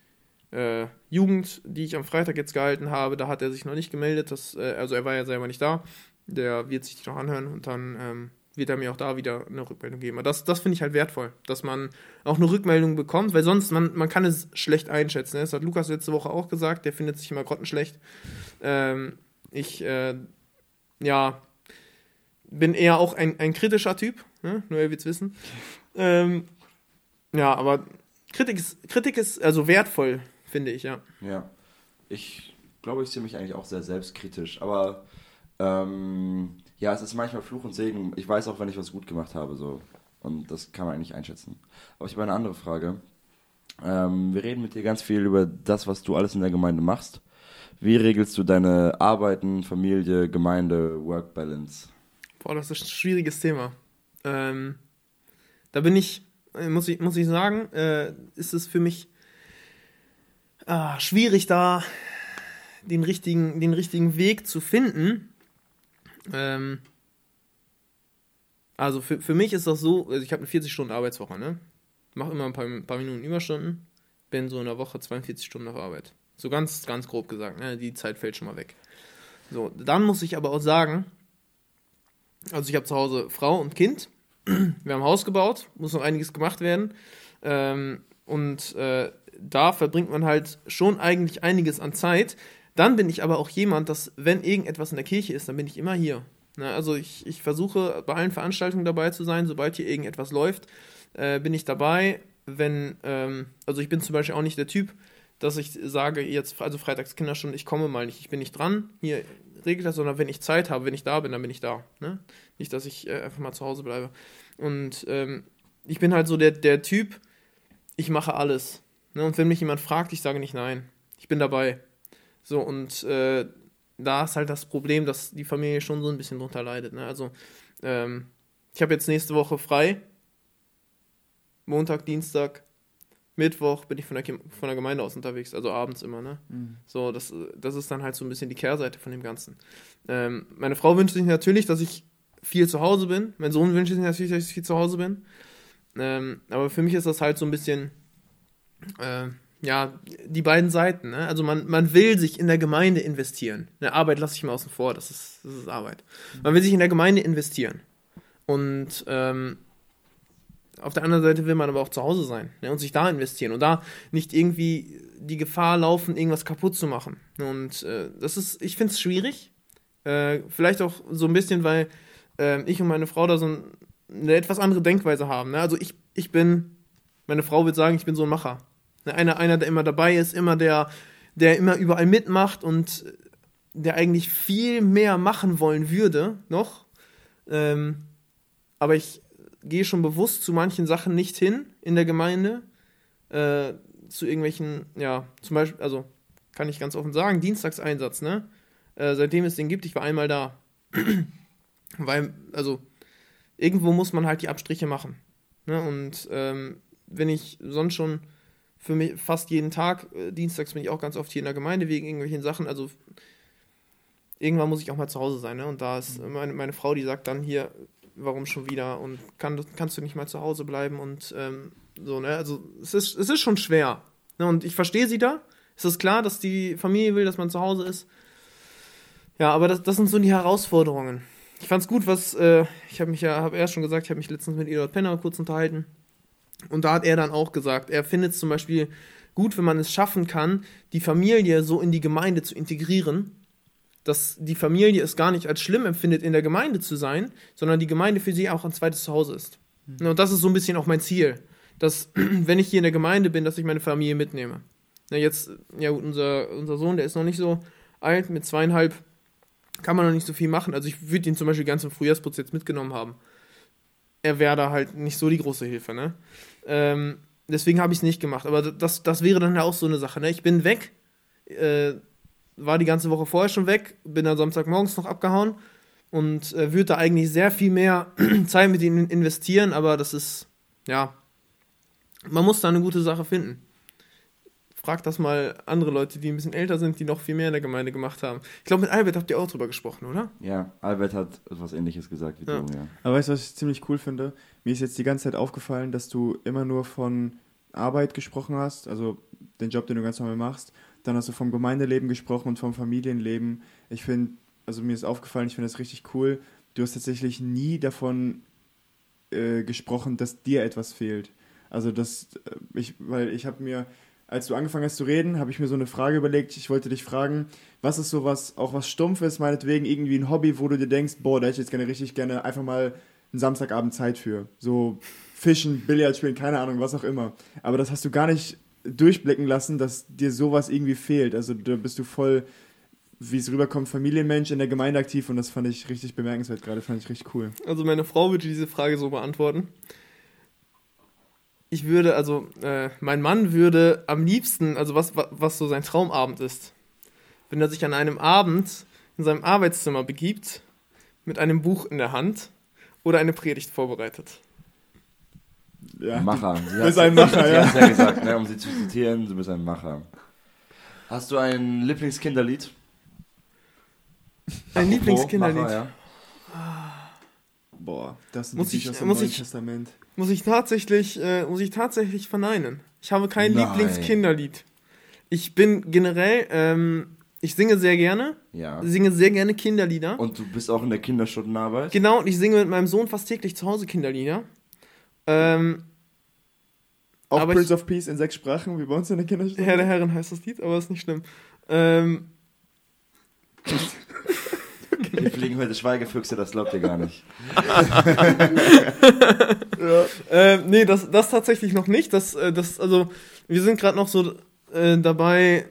äh, Jugend, die ich am Freitag jetzt gehalten habe, da hat er sich noch nicht gemeldet. Das, äh, also er war ja selber nicht da. Der wird sich die noch anhören und dann ähm, wird er mir auch da wieder eine Rückmeldung geben. Aber das, das finde ich halt wertvoll, dass man auch eine Rückmeldung bekommt, weil sonst man, man kann es schlecht einschätzen. Ne? Das hat Lukas letzte Woche auch gesagt, der findet sich immer grottenschlecht. Ähm, ich, äh, ja, bin eher auch ein, ein kritischer Typ, ne? nur ihr wird's wissen. Ähm, ja, aber Kritik ist, Kritik ist also wertvoll, finde ich, ja. Ja. Ich glaube, ich sehe mich eigentlich auch sehr selbstkritisch, aber ähm, ja, es ist manchmal Fluch und Segen. Ich weiß auch, wenn ich was gut gemacht habe, so. Und das kann man eigentlich einschätzen. Aber ich habe eine andere Frage. Ähm, wir reden mit dir ganz viel über das, was du alles in der Gemeinde machst. Wie regelst du deine Arbeiten, Familie, Gemeinde, Work-Balance? Boah, das ist ein schwieriges Thema. Ähm, Da bin ich, äh, muss ich, muss ich sagen, äh, ist es für mich ah, schwierig, da den richtigen, den richtigen Weg zu finden. Ähm, also für, für mich ist das so, also ich habe eine 40-Stunden-Arbeitswoche, ne? Mache immer ein paar, ein paar Minuten Überstunden, bin so in der Woche 42 Stunden auf Arbeit. So ganz, ganz grob gesagt, ne? Die Zeit fällt schon mal weg. So, dann muss ich aber auch sagen, also ich habe zu Hause Frau und Kind. (clears throat) Wir haben Haus gebaut, muss noch einiges gemacht werden. Ähm, und äh, da verbringt man halt schon eigentlich einiges an Zeit. Dann bin ich aber auch jemand, dass, wenn irgendetwas in der Kirche ist, dann bin ich immer hier. Ne? Also ich, ich versuche bei allen Veranstaltungen dabei zu sein, sobald hier irgendetwas läuft, äh, bin ich dabei. Wenn, ähm, also ich bin zum Beispiel auch nicht der Typ, dass ich sage, jetzt, also Freitags Kinderstunde, ich komme mal nicht, ich bin nicht dran, hier regelt das, sondern wenn ich Zeit habe, wenn ich da bin, dann bin ich da. Ne? Nicht, dass ich äh, einfach mal zu Hause bleibe. Und ähm, ich bin halt so der, der Typ, ich mache alles. Ne? Und wenn mich jemand fragt, ich sage nicht nein. Ich bin dabei. So, und äh, da ist halt das Problem, dass die Familie schon so ein bisschen drunter leidet. Ne? Also, ähm, ich habe jetzt nächste Woche frei. Montag, Dienstag, Mittwoch bin ich von der, von der Gemeinde aus unterwegs, also abends immer, ne? Mhm. So, das, das ist dann halt so ein bisschen die Kehrseite von dem Ganzen. Ähm, meine Frau wünscht sich natürlich, dass ich viel zu Hause bin. Mein Sohn wünscht sich natürlich, dass ich viel zu Hause bin. Ähm, aber für mich ist das halt so ein bisschen, äh, ja, die beiden Seiten. Ne? Also man, man will sich in der Gemeinde investieren. Eine Arbeit lasse ich mal außen vor, das ist, das ist Arbeit. Man will sich in der Gemeinde investieren. Und ähm, auf der anderen Seite will man aber auch zu Hause sein ne, und sich da investieren und da nicht irgendwie die Gefahr laufen, irgendwas kaputt zu machen. Und äh, das ist, ich finde es schwierig. Äh, vielleicht auch so ein bisschen, weil äh, ich und meine Frau da so ein, eine etwas andere Denkweise haben. Ne? Also ich, ich bin, meine Frau wird sagen, ich bin so ein Macher. Ne? Einer, einer, der immer dabei ist, immer der, der immer überall mitmacht und der eigentlich viel mehr machen wollen würde noch. Ähm, aber ich gehe schon bewusst zu manchen Sachen nicht hin in der Gemeinde. Äh, zu irgendwelchen, ja, zum Beispiel, also kann ich ganz offen sagen, Dienstagseinsatz, ne? Äh, seitdem es den gibt, ich war einmal da. (clears throat) Weil, also, irgendwo muss man halt die Abstriche machen. Ne? Und ähm, wenn ich sonst schon für mich fast jeden Tag, äh, dienstags bin ich auch ganz oft hier in der Gemeinde wegen irgendwelchen Sachen, also irgendwann muss ich auch mal zu Hause sein. Ne? Und da ist meine, meine Frau, die sagt dann hier, warum schon wieder und kann, kannst du nicht mal zu Hause bleiben und ähm, so, ne? Also es ist, es ist schon schwer. Ne? Und ich verstehe sie da. Es ist klar, dass die Familie will, dass man zu Hause ist. Ja, aber das, das sind so die Herausforderungen. Ich fand's gut, was, äh, ich habe mich ja, habe erst schon gesagt, ich habe mich letztens mit Eduard Penner kurz unterhalten. Und da hat er dann auch gesagt, er findet es zum Beispiel gut, wenn man es schaffen kann, die Familie so in die Gemeinde zu integrieren, dass die Familie es gar nicht als schlimm empfindet, in der Gemeinde zu sein, sondern die Gemeinde für sie auch ein zweites Zuhause ist. Mhm. Und das ist so ein bisschen auch mein Ziel, dass, (clears throat) wenn ich hier in der Gemeinde bin, dass ich meine Familie mitnehme. Na, jetzt, ja, unser, unser Sohn, der ist noch nicht so alt, mit zweieinhalb kann man noch nicht so viel machen. Also ich würde ihn zum Beispiel ganz im Frühjahrsputz jetzt mitgenommen haben. Er wäre da halt nicht so die große Hilfe, ne? Ähm, deswegen habe ich es nicht gemacht. Aber das, das wäre dann ja auch so eine Sache, ne? Ich bin weg, äh, war die ganze Woche vorher schon weg, bin dann Samstagmorgens noch abgehauen und äh, würde da eigentlich sehr viel mehr (clears throat) Zeit mit ihnen investieren, aber das ist, ja, man muss da eine gute Sache finden. Frag das mal andere Leute, die ein bisschen älter sind, die noch viel mehr in der Gemeinde gemacht haben. Ich glaube, mit Albert habt ihr auch drüber gesprochen, oder? Ja, Albert hat etwas Ähnliches gesagt wie ja. du, ja. Aber weißt du, was ich ziemlich cool finde? Mir ist jetzt die ganze Zeit aufgefallen, dass du immer nur von Arbeit gesprochen hast, also den Job, den du ganz normal machst dann hast du vom Gemeindeleben gesprochen und vom Familienleben. Ich finde, also mir ist aufgefallen, ich finde das richtig cool. Du hast tatsächlich nie davon äh, gesprochen, dass dir etwas fehlt. Also das, äh, ich, weil ich habe mir, als du angefangen hast zu reden, habe ich mir so eine Frage überlegt. Ich wollte dich fragen, was ist sowas, auch was Stumpfes, meinetwegen irgendwie ein Hobby, wo du dir denkst, boah, da hätte ich jetzt gerne richtig gerne einfach mal einen Samstagabend Zeit für. So Fischen, Billard spielen, keine Ahnung, was auch immer. Aber das hast du gar nicht durchblicken lassen, dass dir sowas irgendwie fehlt. Also da bist du voll, wie es rüberkommt, Familienmensch in der Gemeinde aktiv und das fand ich richtig bemerkenswert gerade, fand ich richtig cool. Also meine Frau würde diese Frage so beantworten. Ich würde, also äh, mein Mann würde am liebsten, also was, was so sein Traumabend ist, wenn er sich an einem Abend in seinem Arbeitszimmer begibt, mit einem Buch in der Hand oder eine Predigt vorbereitet. Ja, Macher. Sie Du bist ein Macher, sie ja. hat's ja gesagt, ne, um sie zu zitieren, du bist ein Macher. Hast du ein Lieblingskinderlied? Ein Apropos Lieblingskinderlied. Macher, ja. Boah, das sind Muss die ich- Bücher aus dem muss Neuen ich- Testament. Muss ich tatsächlich, äh, muss ich tatsächlich verneinen. Ich habe kein Nein. Lieblingskinderlied. Ich bin generell, ähm, ich singe sehr gerne, Ja. singe sehr gerne Kinderlieder. Und du bist auch in der Kinderstundenarbeit? Genau, und ich singe mit meinem Sohn fast täglich zu Hause Kinderlieder. Ähm, Auch Aber Prince ich- of Peace in sechs Sprachen, wie bei uns in der Kinderstunde. Herr der Herren heißt das Lied, aber ist nicht schlimm. Ähm, (laughs) Hier fliegen heute Schweigefüchse, das glaubt ihr gar nicht. (laughs) äh, nee, das, das tatsächlich noch nicht. Das, äh, das, also, wir sind gerade noch so äh, dabei,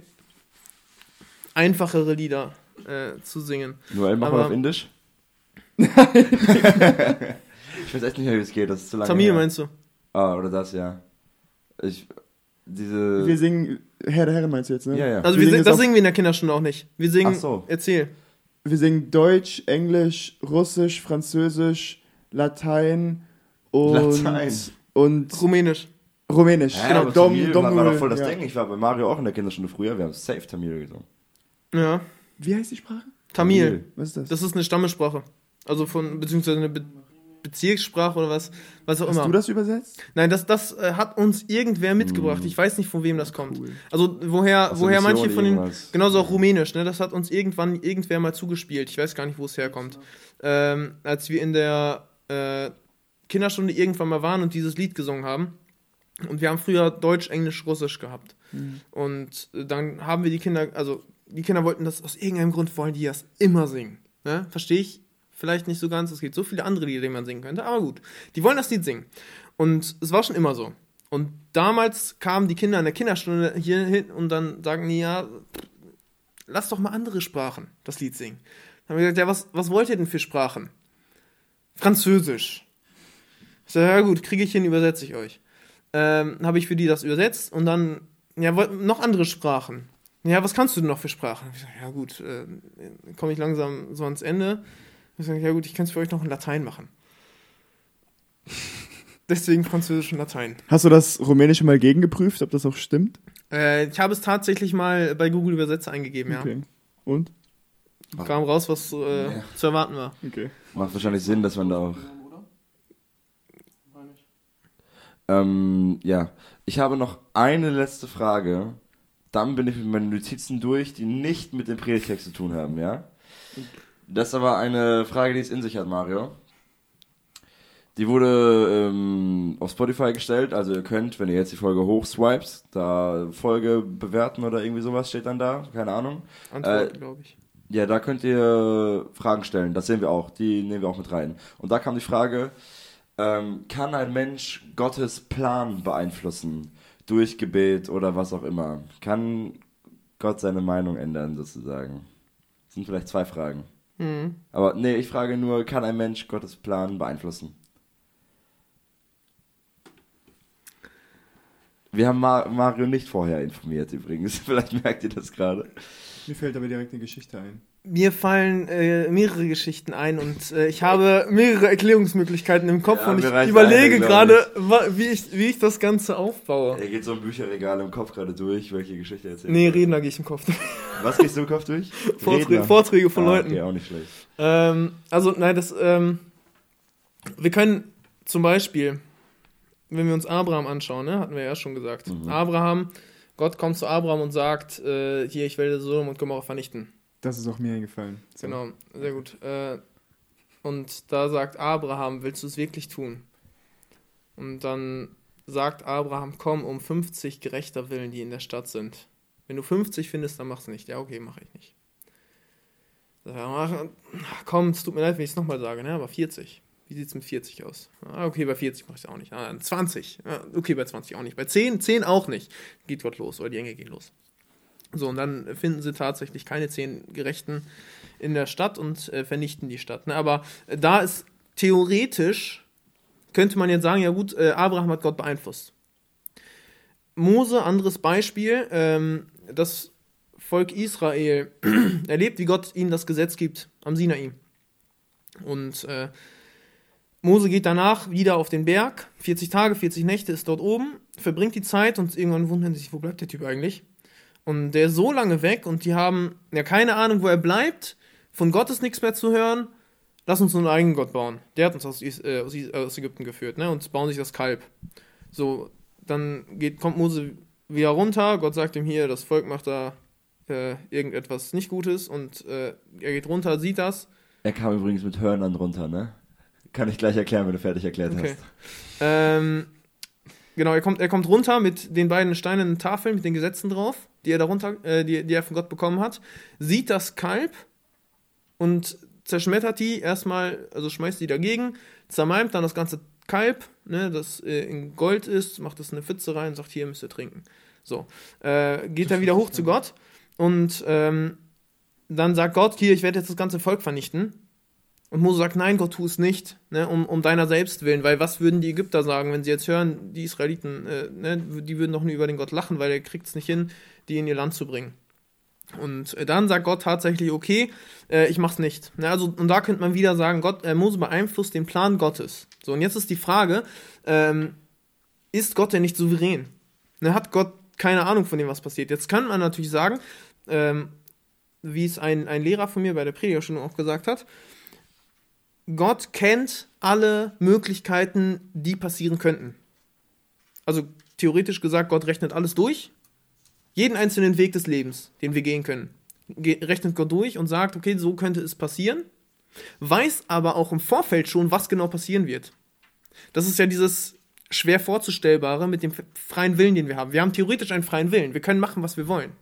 einfachere Lieder äh, zu singen. Noel, mach Aber- mal auf Indisch. (laughs) ich weiß echt nicht mehr, wie es geht, das ist zu lange Tamil her. meinst du? Ah, oder das, ja. Ich, diese... Wir singen, Herr der Herren meinst du jetzt, ne? ja, ja. Also, Wir wir singen das auf- singen wir in der Kinderstunde auch nicht. Wir singen, Ach so. erzähl. Wir singen Deutsch, Englisch, Russisch, Französisch, Latein und, Latein. und Rumänisch. Rumänisch. Hä, genau, Dom, Tamil Dom, war, war doch voll das ja. Ding. Ich war bei Mario auch in der Kinderstunde früher, wir haben safe Tamil gesungen. Ja. Wie heißt die Sprache? Tamil. Was ist das? Das ist eine Stammessprache. Also von, beziehungsweise eine Be Bezirkssprache oder was, was auch Hast immer. du das übersetzt? Nein, das, das äh, hat uns irgendwer mitgebracht. Ich weiß nicht, von wem das kommt. Cool. Also woher, Aus woher manche von den. Genauso auch Rumänisch, ne? Das hat uns irgendwann irgendwer mal zugespielt. Ich weiß gar nicht, wo es herkommt. Ähm, als wir in der äh, Kinderstunde irgendwann mal waren und dieses Lied gesungen haben. Und wir haben früher Deutsch, Englisch, Russisch gehabt. Und äh, dann haben wir die Kinder, also die Kinder wollten das aus irgendeinem Grund wollen die das immer singen. Ne? Verstehe ich vielleicht nicht so ganz. Es gibt so viele andere Lieder, die man singen könnte, aber gut. Die wollen das Lied singen. Und es war schon immer so. Und damals kamen die Kinder in der Kinderstunde hier hin und dann sagen die, ja, lass doch mal andere Sprachen das Lied singen. Dann haben wir gesagt, ja, was, was wollt ihr denn für Sprachen? Französisch. Ich sage, ja gut, kriege ich hin, übersetze ich euch. Ähm, habe ich für die das übersetzt und dann, ja, noch andere Sprachen. Ja, was kannst du denn noch für Sprachen? Ich sag, ja gut, äh, komme ich langsam so ans Ende. Ich sage, ja gut, ich kann es für euch noch in Latein machen. Deswegen Französisch und Latein. Hast du das Rumänische mal gegengeprüft, ob das auch stimmt? Äh, ich habe es tatsächlich mal bei Google Übersetzer eingegeben, ja. Okay. Und? Kam raus, was äh, Ja. zu erwarten war. Okay. Macht wahrscheinlich Sinn, dass man da auch. Ähm, ja. Ich habe noch eine letzte Frage. Dann bin ich mit meinen Notizen durch, die nicht mit dem Predigtext zu tun haben, ja? Das ist aber eine Frage, die es in sich hat, Mario. Die wurde ähm, auf Spotify gestellt, also ihr könnt, wenn ihr jetzt die Folge hochswipes, da Folge bewerten oder irgendwie sowas steht dann da, keine Ahnung. Antwort, Äh, glaube ich. Ja, da könnt ihr Fragen stellen. Das sehen wir auch. Die nehmen wir auch mit rein. Und da kam die Frage, ähm, kann ein Mensch Gottes Plan beeinflussen? Durch Gebet oder was auch immer? Kann Gott seine Meinung ändern, sozusagen? Das sind vielleicht zwei Fragen. Mhm. Aber nee, ich frage nur, kann ein Mensch Gottes Plan beeinflussen? Wir haben Ma Mario nicht vorher informiert übrigens. (laughs) Vielleicht merkt ihr das gerade. Mir fällt aber direkt eine Geschichte ein. Mir fallen äh, mehrere Geschichten ein und äh, ich habe mehrere Erklärungsmöglichkeiten im Kopf Ja, und ich überlege eine, gerade, wa- wie ich, wie ich das Ganze aufbaue. Er geht so ein Bücherregal im Kopf gerade durch, welche Geschichte erzählt. Nee, Redner gehe ich im Kopf. Was gehst du im Kopf durch? (laughs) Vorträge. Vorträge von ah, Leuten. Okay, auch nicht schlecht. Ähm, also, nein, das, ähm, wir können zum Beispiel, wenn wir uns Abraham anschauen, ne, hatten wir ja schon gesagt. Mhm. Abraham, Gott kommt zu Abraham und sagt, äh, hier, ich werde Sodom und Gomorra vernichten. Das ist auch mir eingefallen. So. Genau, sehr gut. Äh, und da sagt Abraham, willst du es wirklich tun? Und dann sagt Abraham, komm, um 50 gerechter Willen, die in der Stadt sind. Wenn du 50 findest, dann mach's nicht. Ja, okay, mache ich nicht. Ach, komm, es tut mir leid, wenn ich es nochmal sage, ne? aber 40. Wie sieht es mit 40 aus? Ah, okay, bei 40 mache ich es auch nicht. Ah, dann 20. Ah, okay, bei 20 auch nicht. Bei 10, 10 auch nicht. Geht Gott los oder die Engel gehen los. So, und dann finden sie tatsächlich keine 10 Gerechten in der Stadt und äh, vernichten die Stadt. Ne? Aber äh, da ist theoretisch, könnte man jetzt sagen, ja gut, äh, Abraham hat Gott beeinflusst. Mose, anderes Beispiel, ähm, das Volk Israel (clears throat) erlebt, wie Gott ihnen das Gesetz gibt am Sinai. Und äh, Mose geht danach wieder auf den Berg, 40 Tage, 40 Nächte ist dort oben, verbringt die Zeit und irgendwann wundern sich, wo bleibt der Typ eigentlich? Und der ist so lange weg und die haben ja keine Ahnung, wo er bleibt. Von Gott ist nichts mehr zu hören. Lass uns einen eigenen Gott bauen. Der hat uns aus, äh, aus Ägypten geführt, ne? Und bauen sich das Kalb. So, dann geht, kommt Mose wieder runter. Gott sagt ihm hier, das Volk macht da äh, irgendetwas nicht Gutes und äh, er geht runter, sieht das. Er kam übrigens mit Hörnern runter, ne? Kann ich gleich erklären, wenn du fertig erklärt okay. hast. Ähm, genau, er kommt, er kommt runter mit den beiden steinernen Tafeln, mit den Gesetzen drauf, die er darunter, äh, die, die er von Gott bekommen hat, sieht das Kalb und zerschmettert die erstmal, also schmeißt die dagegen, zermalmt dann das ganze Kalb, ne, das äh, in Gold ist, macht das in eine Pfütze rein und sagt, hier müsst ihr trinken. So, äh, geht dann wieder hoch zu Gott und ähm, dann sagt Gott, hier, ich werde jetzt das ganze Volk vernichten. Und Mose sagt, nein, Gott, tu es nicht, ne, um, um deiner selbst willen, weil was würden die Ägypter sagen, wenn sie jetzt hören, die Israeliten, äh, ne, die würden doch nur über den Gott lachen, weil er kriegt es nicht hin, die in ihr Land zu bringen. Und äh, dann sagt Gott tatsächlich, okay, äh, ich mach's nicht. Ne, also, und da könnte man wieder sagen, Gott, äh, Mose beeinflusst den Plan Gottes. So, und jetzt ist die Frage, ähm, ist Gott denn nicht souverän? Ne, hat Gott keine Ahnung von dem, was passiert? Jetzt kann man natürlich sagen, ähm, wie es ein, ein Lehrer von mir bei der Predigerschule auch gesagt hat, Gott kennt alle Möglichkeiten, die passieren könnten. Also theoretisch gesagt, Gott rechnet alles durch. Jeden einzelnen Weg des Lebens, den wir gehen können, rechnet Gott durch und sagt, okay, so könnte es passieren. Weiß aber auch im Vorfeld schon, was genau passieren wird. Das ist ja dieses schwer vorzustellbare mit dem freien Willen, den wir haben. Wir haben theoretisch einen freien Willen. Wir können machen, was wir wollen.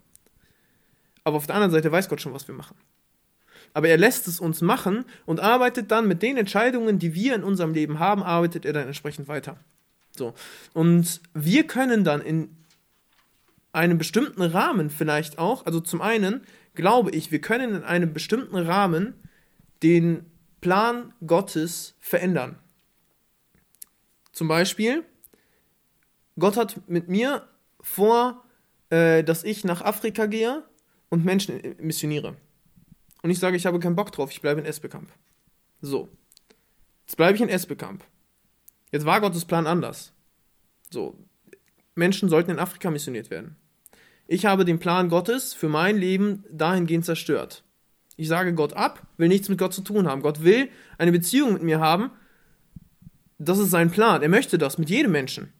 Aber auf der anderen Seite weiß Gott schon, was wir machen. Aber er lässt es uns machen und arbeitet dann mit den Entscheidungen, die wir in unserem Leben haben, arbeitet er dann entsprechend weiter. So. Und wir können dann in einem bestimmten Rahmen vielleicht auch, also zum einen glaube ich, wir können in einem bestimmten Rahmen den Plan Gottes verändern. Zum Beispiel, Gott hat mit mir vor, äh, dass ich nach Afrika gehe und Menschen missioniere. Und ich sage, ich habe keinen Bock drauf, ich bleibe in Esbekamp. So. Jetzt bleibe ich in Esbekamp. Jetzt war Gottes Plan anders. So. Menschen sollten in Afrika missioniert werden. Ich habe den Plan Gottes für mein Leben dahingehend zerstört. Ich sage Gott ab, will nichts mit Gott zu tun haben. Gott will eine Beziehung mit mir haben. Das ist sein Plan. Er möchte das mit jedem Menschen.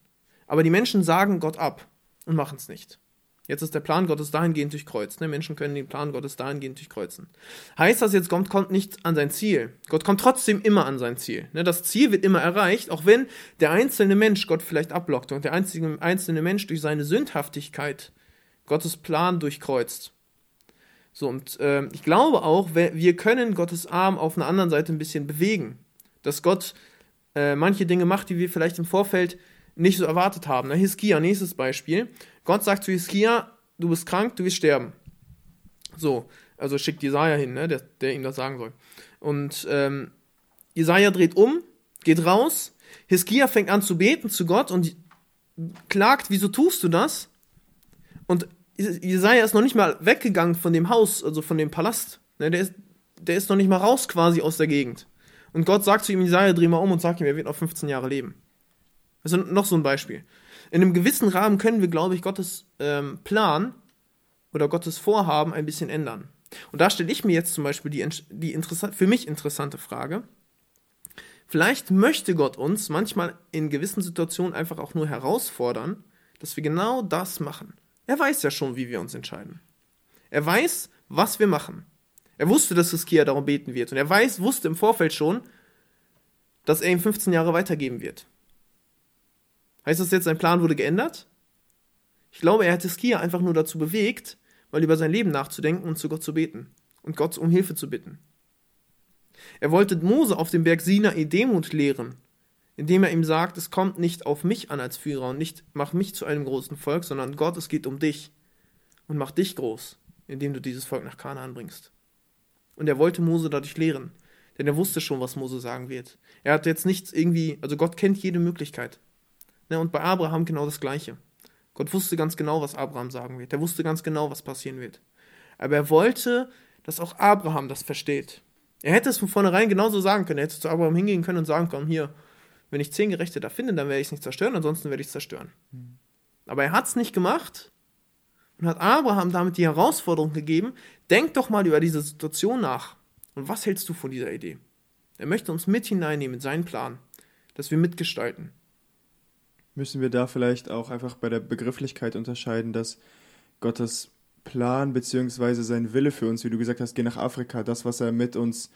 Aber die Menschen sagen Gott ab und machen es nicht. Jetzt ist der Plan Gottes dahingehend durchkreuzt. Ne? Menschen können den Plan Gottes dahingehend durchkreuzen. Heißt das jetzt, Gott kommt nicht an sein Ziel. Gott kommt trotzdem immer an sein Ziel. Ne? Das Ziel wird immer erreicht, auch wenn der einzelne Mensch Gott vielleicht ablockt und der einzige, einzelne Mensch durch seine Sündhaftigkeit Gottes Plan durchkreuzt. So, und äh, ich glaube auch, wir können Gottes Arm auf einer anderen Seite ein bisschen bewegen. Dass Gott äh, manche Dinge macht, die wir vielleicht im Vorfeld nicht so erwartet haben. Ne? Hiskia, nächstes Beispiel. Gott sagt zu Hiskia, du bist krank, du wirst sterben. So, also schickt Jesaja hin, ne, der, der ihm das sagen soll. Und ähm, Jesaja dreht um, geht raus. Hiskia fängt an zu beten zu Gott und klagt, wieso tust du das? Und Jesaja ist noch nicht mal weggegangen von dem Haus, also von dem Palast. Ne, der, ist, der ist noch nicht mal raus quasi aus der Gegend. Und Gott sagt zu ihm, Jesaja, dreh mal um und sag ihm, er wird noch 15 Jahre leben. Also noch so ein Beispiel in einem gewissen Rahmen können wir, glaube ich, Gottes ähm, Plan oder Gottes Vorhaben ein bisschen ändern. Und da stelle ich mir jetzt zum Beispiel die, die für mich interessante Frage. Vielleicht möchte Gott uns manchmal in gewissen Situationen einfach auch nur herausfordern, dass wir genau das machen. Er weiß ja schon, wie wir uns entscheiden. Er weiß, was wir machen. Er wusste, dass Hiskia darum beten wird. Und er weiß, wusste im Vorfeld schon, dass er ihm 15 Jahre weitergeben wird. Heißt das jetzt, sein Plan wurde geändert? Ich glaube, er hat Hiskia einfach nur dazu bewegt, mal über sein Leben nachzudenken und zu Gott zu beten und Gott um Hilfe zu bitten. Er wollte Mose auf dem Berg Sinai Demut lehren, indem er ihm sagt, es kommt nicht auf mich an als Führer und nicht mach mich zu einem großen Volk, sondern Gott, es geht um dich und mach dich groß, indem du dieses Volk nach Kanaan bringst. Und er wollte Mose dadurch lehren, denn er wusste schon, was Mose sagen wird. Er hat jetzt nichts irgendwie, also Gott kennt jede Möglichkeit. Ne, und bei Abraham genau das Gleiche. Gott wusste ganz genau, was Abraham sagen wird. Er wusste ganz genau, was passieren wird. Aber er wollte, dass auch Abraham das versteht. Er hätte es von vornherein genauso sagen können. Er hätte zu Abraham hingehen können und sagen können, hier, wenn ich zehn Gerechte da finde, dann werde ich es nicht zerstören, ansonsten werde ich es zerstören. Mhm. Aber er hat es nicht gemacht und hat Abraham damit die Herausforderung gegeben, denk doch mal über diese Situation nach. Und was hältst du von dieser Idee? Er möchte uns mit hineinnehmen in seinen Plan, dass wir mitgestalten. Müssen wir da vielleicht auch einfach bei der Begrifflichkeit unterscheiden, dass Gottes Plan bzw. sein Wille für uns, wie du gesagt hast, geh nach Afrika, das, was er mit uns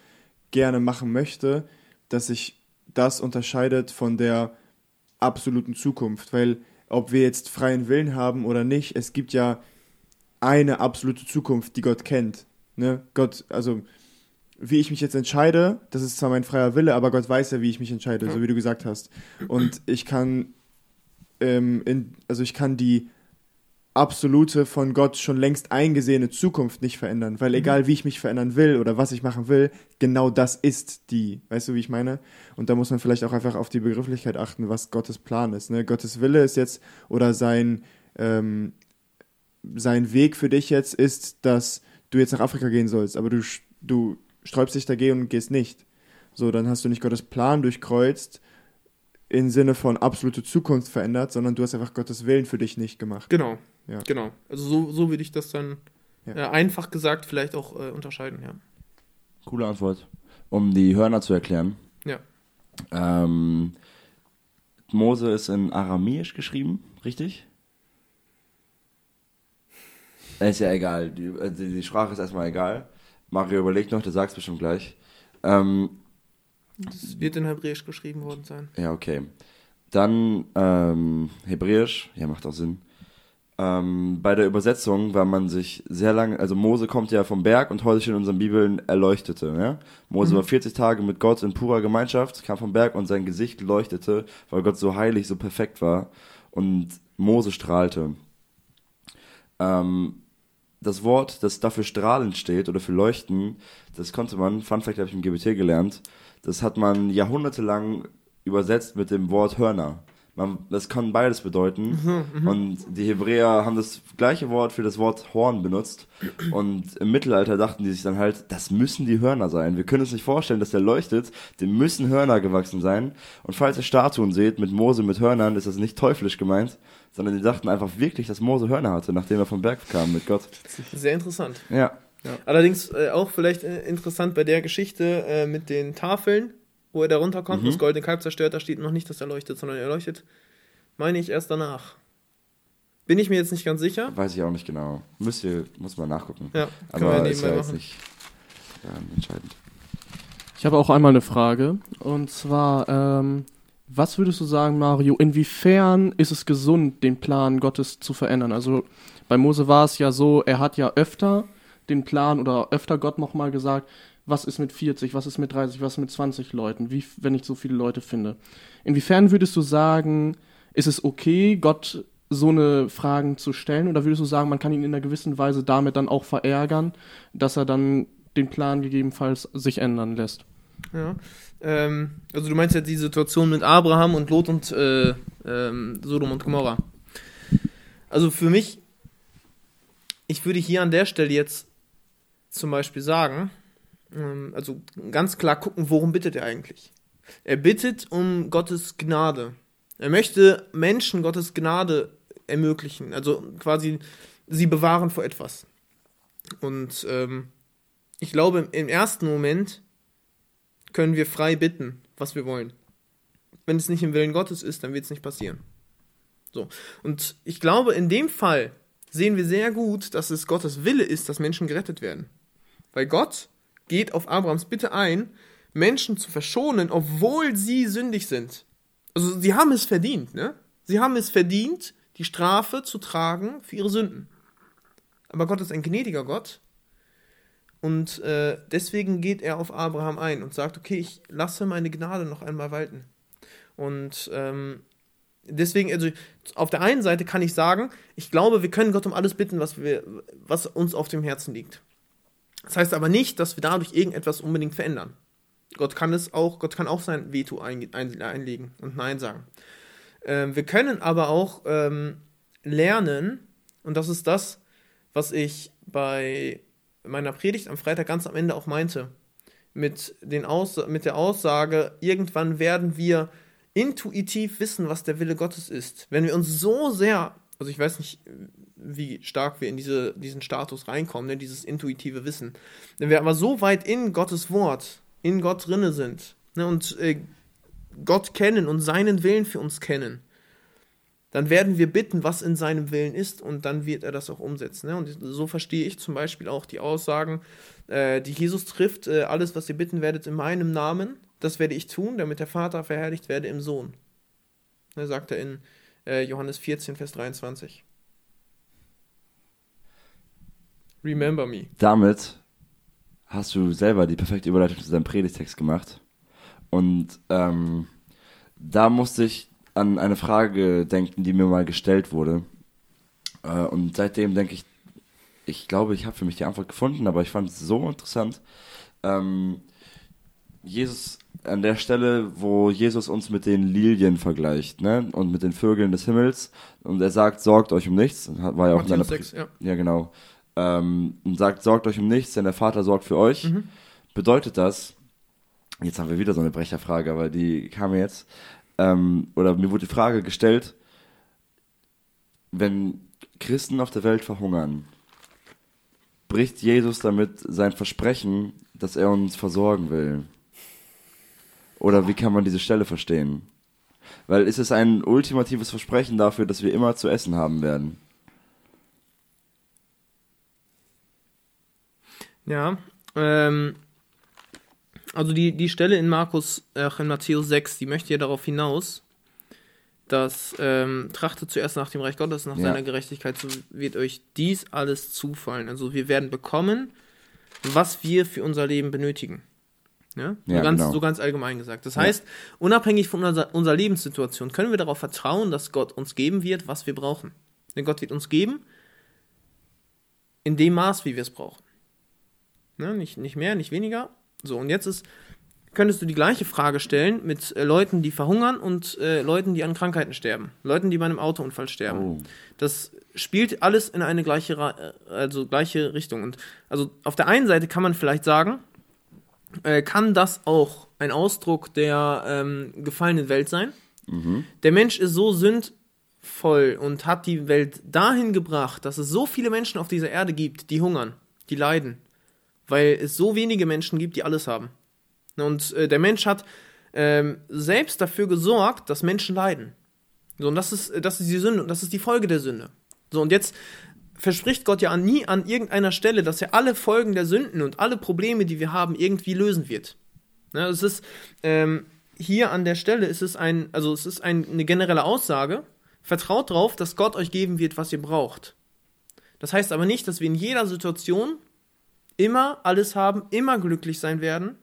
gerne machen möchte, dass sich das unterscheidet von der absoluten Zukunft, weil ob wir jetzt freien Willen haben oder nicht, es gibt ja eine absolute Zukunft, die Gott kennt. Ne? Gott, also wie ich mich jetzt entscheide, das ist zwar mein freier Wille, aber Gott weiß ja, wie ich mich entscheide, so wie du gesagt hast. Und ich kann, ähm, in, also ich kann die absolute von Gott schon längst eingesehene Zukunft nicht verändern, weil mhm. egal wie ich mich verändern will oder was ich machen will, genau das ist die. Weißt du, wie ich meine? Und da muss man vielleicht auch einfach auf die Begrifflichkeit achten, was Gottes Plan ist. Ne? Gottes Wille ist jetzt oder sein, ähm, sein Weg für dich jetzt ist, dass du jetzt nach Afrika gehen sollst, aber du, du sträubst dich dagegen und gehst nicht. So, dann hast du nicht Gottes Plan durchkreuzt im Sinne von absolute Zukunft verändert, sondern du hast einfach Gottes Willen für dich nicht gemacht. Genau. Ja. Genau. Also so, so würde ich das dann ja. äh, einfach gesagt vielleicht auch äh, unterscheiden, ja. Coole Antwort. Um die Hörner zu erklären. Ja. Ähm, Mose ist in Aramäisch geschrieben, richtig? Ist ja egal. Die, also die Sprache ist erstmal egal. Mario überlegt noch, du sagst bestimmt gleich. Ähm, das wird in Hebräisch geschrieben worden sein. Ja, okay. Dann ähm, Hebräisch, ja, macht auch Sinn. Ähm, bei der Übersetzung war man sich sehr lange, also Mose kommt ja vom Berg und heute steht in unseren Bibeln erleuchtete. Ja? Mose mhm. war 40 Tage mit Gott in purer Gemeinschaft, kam vom Berg und sein Gesicht leuchtete, weil Gott so heilig, so perfekt war und Mose strahlte. Ähm, das Wort, das dafür strahlend steht oder für leuchten, das konnte man, Fun Fact habe ich im GBT gelernt, das hat man jahrhundertelang übersetzt mit dem Wort Hörner. Man, das kann beides bedeuten. Mhm, mhm, und die Hebräer haben das gleiche Wort für das Wort Horn benutzt. Und im Mittelalter dachten die sich dann halt, das müssen die Hörner sein. Wir können uns nicht vorstellen, dass der leuchtet. Dem müssen Hörner gewachsen sein. Und falls ihr Statuen seht mit Mose mit Hörnern, ist das nicht teuflisch gemeint, sondern die dachten einfach wirklich, dass Mose Hörner hatte, nachdem er vom Berg kam mit Gott. Sehr interessant. Ja. Ja. Allerdings äh, auch vielleicht äh, interessant bei der Geschichte äh, mit den Tafeln wo er da runterkommt, mhm. das goldene Kalb zerstört, da steht noch nicht, dass er leuchtet, sondern er leuchtet, meine ich, erst danach. Bin ich mir jetzt nicht ganz sicher. Weiß ich auch nicht genau. Müsst ihr, muss man nachgucken. Ja, aber ist ja jetzt nicht ja, entscheidend. Ich habe auch einmal eine Frage. Und zwar, ähm, was würdest du sagen, Mario, inwiefern ist es gesund, den Plan Gottes zu verändern? Also bei Mose war es ja so, er hat ja öfter den Plan oder öfter Gott nochmal gesagt, was ist mit 40, was ist mit 30, was ist mit 20 Leuten, wie, wenn ich so viele Leute finde. Inwiefern würdest du sagen, ist es okay, Gott so eine Fragen zu stellen, oder würdest du sagen, man kann ihn in einer gewissen Weise damit dann auch verärgern, dass er dann den Plan gegebenenfalls sich ändern lässt? Ja, ähm, also du meinst ja die Situation mit Abraham und Lot und äh, ähm, Sodom und Gomorra. Also für mich, ich würde hier an der Stelle jetzt zum Beispiel sagen, ähm, also ganz klar gucken, worum bittet er eigentlich. Er bittet um Gottes Gnade. Er möchte Menschen Gottes Gnade ermöglichen, also quasi sie bewahren vor etwas. Und ähm, ich glaube, im ersten Moment können wir frei bitten, was wir wollen. Wenn es nicht im Willen Gottes ist, dann wird es nicht passieren. So. Und ich glaube, in dem Fall sehen wir sehr gut, dass es Gottes Wille ist, dass Menschen gerettet werden. Weil Gott geht auf Abrahams Bitte ein, Menschen zu verschonen, obwohl sie sündig sind. Also sie haben es verdient, ne? Sie haben es verdient, die Strafe zu tragen für ihre Sünden. Aber Gott ist ein gnädiger Gott und äh, deswegen geht er auf Abraham ein und sagt, okay, ich lasse meine Gnade noch einmal walten. Und ähm, deswegen, also auf der einen Seite kann ich sagen, ich glaube, wir können Gott um alles bitten, was, wir, was uns auf dem Herzen liegt. Das heißt aber nicht, dass wir dadurch irgendetwas unbedingt verändern. Gott kann es auch, Gott kann auch sein Veto ein, ein, einlegen und Nein sagen. Ähm, wir können aber auch ähm, lernen, und das ist das, was ich bei meiner Predigt am Freitag ganz am Ende auch meinte, mit, den Aus mit der Aussage, irgendwann werden wir intuitiv wissen, was der Wille Gottes ist. Wenn wir uns so sehr, also ich weiß nicht, wie stark wir in diese, diesen Status reinkommen, ne, dieses intuitive Wissen. Wenn wir aber so weit in Gottes Wort, in Gott drinne sind ne, und äh, Gott kennen und seinen Willen für uns kennen, dann werden wir bitten, was in seinem Willen ist und dann wird er das auch umsetzen. Ne? Und so verstehe ich zum Beispiel auch die Aussagen, äh, die Jesus trifft, äh, alles, was ihr bitten werdet in meinem Namen, das werde ich tun, damit der Vater verherrlicht werde im Sohn. Ne, sagt er in äh, Johannes 14, Vers 23. Remember me. Damit hast du selber die perfekte Überleitung zu deinem Predigtext gemacht. Und ähm, da musste ich an eine Frage denken, die mir mal gestellt wurde. Äh, und seitdem denke ich, ich glaube, ich habe für mich die Antwort gefunden, aber ich fand es so interessant. Ähm, Jesus, an der Stelle, wo Jesus uns mit den Lilien vergleicht, ne? Und mit den Vögeln des Himmels. Und er sagt, sorgt euch um nichts. War ja auch in seiner Matthäus 6, ja. ja, genau. Ähm, und sagt, sorgt euch um nichts, denn der Vater sorgt für euch. Mhm. Bedeutet das, jetzt haben wir wieder so eine Brecherfrage, aber die kam mir jetzt, ähm, oder mir wurde die Frage gestellt, wenn Christen auf der Welt verhungern, bricht Jesus damit sein Versprechen, dass er uns versorgen will? Oder wie kann man diese Stelle verstehen? Weil ist es ein ultimatives Versprechen dafür, dass wir immer zu essen haben werden? Ja, ähm, also die, die Stelle in Markus, äh, in Matthäus 6, die möchte ja darauf hinaus, dass ähm, trachtet zuerst nach dem Reich Gottes, nach Ja. seiner Gerechtigkeit, so wird euch dies alles zufallen. Also wir werden bekommen, was wir für unser Leben benötigen. Ja? So, Ja, ganz, genau. so ganz allgemein gesagt. Das heißt, unabhängig von unserer, unserer Lebenssituation können wir darauf vertrauen, dass Gott uns geben wird, was wir brauchen. Denn Gott wird uns geben, in dem Maß, wie wir es brauchen. Ne? Nicht, nicht mehr, nicht weniger. So, und jetzt ist, könntest du die gleiche Frage stellen mit äh, Leuten, die verhungern und äh, Leuten, die an Krankheiten sterben. Leuten, die bei einem Autounfall sterben. Oh. Das spielt alles in eine gleiche, Ra- äh, also gleiche Richtung. Und also auf der einen Seite kann man vielleicht sagen, äh, kann das auch ein Ausdruck der ähm, gefallenen Welt sein? Der Mensch ist so sündvoll und hat die Welt dahin gebracht, dass es so viele Menschen auf dieser Erde gibt, die hungern, die leiden, weil es so wenige Menschen gibt, die alles haben. Und äh, der Mensch hat ähm, selbst dafür gesorgt, dass Menschen leiden. So, und das ist, das ist die Sünde und das ist die Folge der Sünde. So, und jetzt verspricht Gott ja nie an irgendeiner Stelle, dass er alle Folgen der Sünden und alle Probleme, die wir haben, irgendwie lösen wird. Ne, es ist ähm, hier an der Stelle ist es ein, also es ist ein, eine generelle Aussage. Vertraut darauf, dass Gott euch geben wird, was ihr braucht. Das heißt aber nicht, dass wir in jeder Situation immer alles haben, immer glücklich sein werden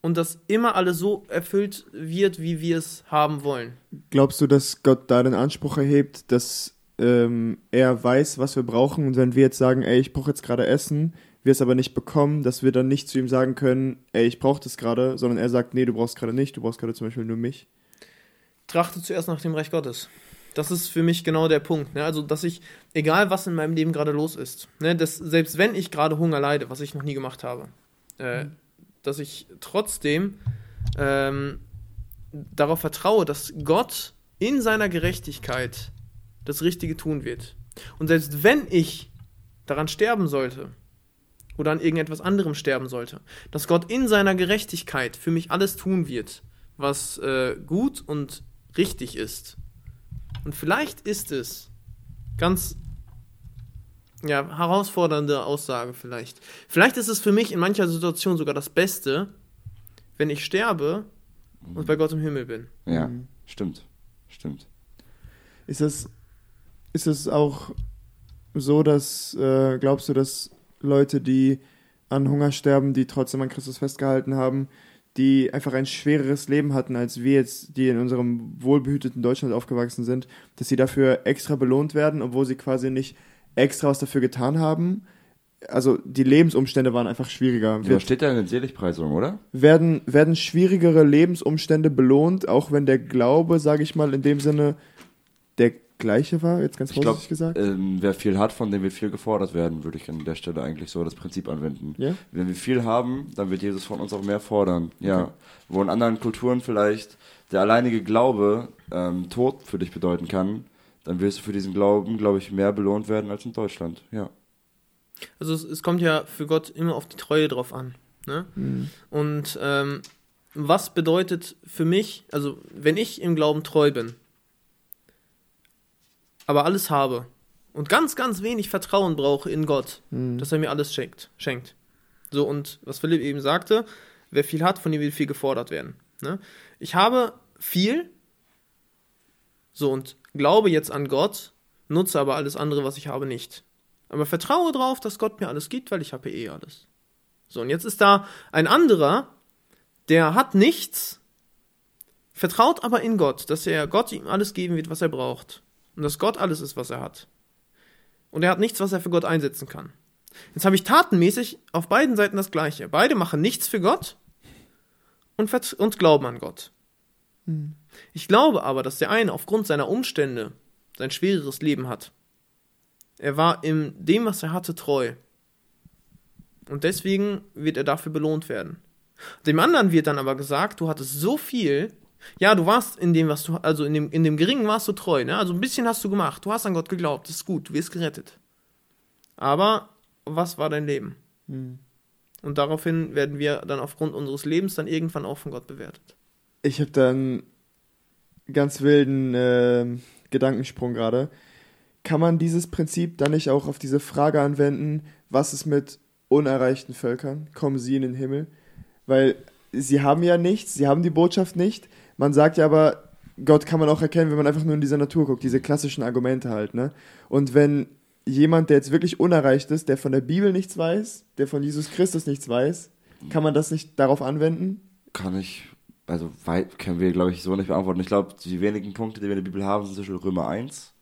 und dass immer alles so erfüllt wird, wie wir es haben wollen. Glaubst du, dass Gott da den Anspruch erhebt, dass ähm, er weiß, was wir brauchen und wenn wir jetzt sagen, ey, ich brauche jetzt gerade Essen, wir es aber nicht bekommen, dass wir dann nicht zu ihm sagen können, ey, ich brauche das gerade, sondern er sagt, nee, du brauchst gerade nicht, du brauchst gerade zum Beispiel nur mich. trachte zuerst nach dem Reich Gottes. Das ist für mich genau der Punkt. Ne? Also, dass ich, egal was in meinem Leben gerade los ist, ne, dass, selbst wenn ich gerade Hunger leide, was ich noch nie gemacht habe, äh, dass ich trotzdem ähm, darauf vertraue, dass Gott in seiner Gerechtigkeit das Richtige tun wird. Und selbst wenn ich daran sterben sollte oder an irgendetwas anderem sterben sollte, dass Gott in seiner Gerechtigkeit für mich alles tun wird, was äh, gut und richtig ist. Und vielleicht ist es ganz ja, herausfordernde Aussage vielleicht. Vielleicht ist es für mich in mancher Situation sogar das Beste, wenn ich sterbe und bei Gott im Himmel bin. Ja, Mhm. stimmt. Stimmt. Ist es, ist es auch so, dass, äh, glaubst du, dass Leute, die an Hunger sterben, die trotzdem an Christus festgehalten haben, die einfach ein schwereres Leben hatten als wir jetzt, die in unserem wohlbehüteten Deutschland aufgewachsen sind, dass sie dafür extra belohnt werden, obwohl sie quasi nicht extra was dafür getan haben? Also die Lebensumstände waren einfach schwieriger. Ja, Wird, steht da in den Seligpreisungen, oder? werden, werden schwierigere Lebensumstände belohnt, auch wenn der Glaube, sage ich mal, in dem Sinne, der gleiche war, jetzt ganz vorsichtig gesagt. ähm, wer viel hat, von dem wird viel gefordert werden, würde ich an der Stelle eigentlich so das Prinzip anwenden. Ja? Wenn wir viel haben, dann wird Jesus von uns auch mehr fordern. Ja. Wo in anderen Kulturen vielleicht der alleinige Glaube ähm, Tod für dich bedeuten kann, dann wirst du für diesen Glauben, glaube ich, mehr belohnt werden als in Deutschland. Ja. Also es, es kommt ja für Gott immer auf die Treue drauf an. Ne? Mhm. Und ähm, was bedeutet für mich, also wenn ich im Glauben treu bin, aber alles habe und ganz, ganz wenig Vertrauen brauche in Gott, Mhm. dass er mir alles schenkt, schenkt. So, und was Philipp eben sagte, wer viel hat, von dem wird viel gefordert werden. Ne? Ich habe viel, so, und glaube jetzt an Gott, nutze aber alles andere, was ich habe, nicht. Aber vertraue darauf, dass Gott mir alles gibt, weil ich habe eh alles. So, und jetzt ist da ein anderer, der hat nichts, vertraut aber in Gott, dass er Gott ihm alles geben wird, was er braucht. Und dass Gott alles ist, was er hat. Und er hat nichts, was er für Gott einsetzen kann. Jetzt habe ich tatenmäßig auf beiden Seiten das Gleiche. Beide machen nichts für Gott und, und glauben an Gott. Ich glaube aber, dass der eine aufgrund seiner Umstände sein schwereres Leben hat. Er war in dem, was er hatte, treu. Und deswegen wird er dafür belohnt werden. Dem anderen wird dann aber gesagt, du hattest so viel, ja, du warst in dem, was du, also in dem, in dem Geringen warst du treu, ne? Also ein bisschen hast du gemacht, du hast an Gott geglaubt, das ist gut, du wirst gerettet. Aber was war dein Leben? Mhm. Und daraufhin werden wir dann aufgrund unseres Lebens dann irgendwann auch von Gott bewertet. Ich habe da einen ganz wilden ähm, Gedankensprung gerade. Kann man dieses Prinzip dann nicht auch auf diese Frage anwenden, was ist mit unerreichten Völkern? Kommen sie in den Himmel? Weil sie haben ja nichts, sie haben die Botschaft nicht. Man sagt ja aber, Gott kann man auch erkennen, wenn man einfach nur in dieser Natur guckt, diese klassischen Argumente halt, ne? Und wenn jemand, der jetzt wirklich unerreicht ist, der von der Bibel nichts weiß, der von Jesus Christus nichts weiß, kann man das nicht darauf anwenden? Kann ich, also weit können wir, glaube ich, so nicht beantworten. Ich glaube, die wenigen Punkte, die wir in der Bibel haben, sind zum Beispiel Römer 1.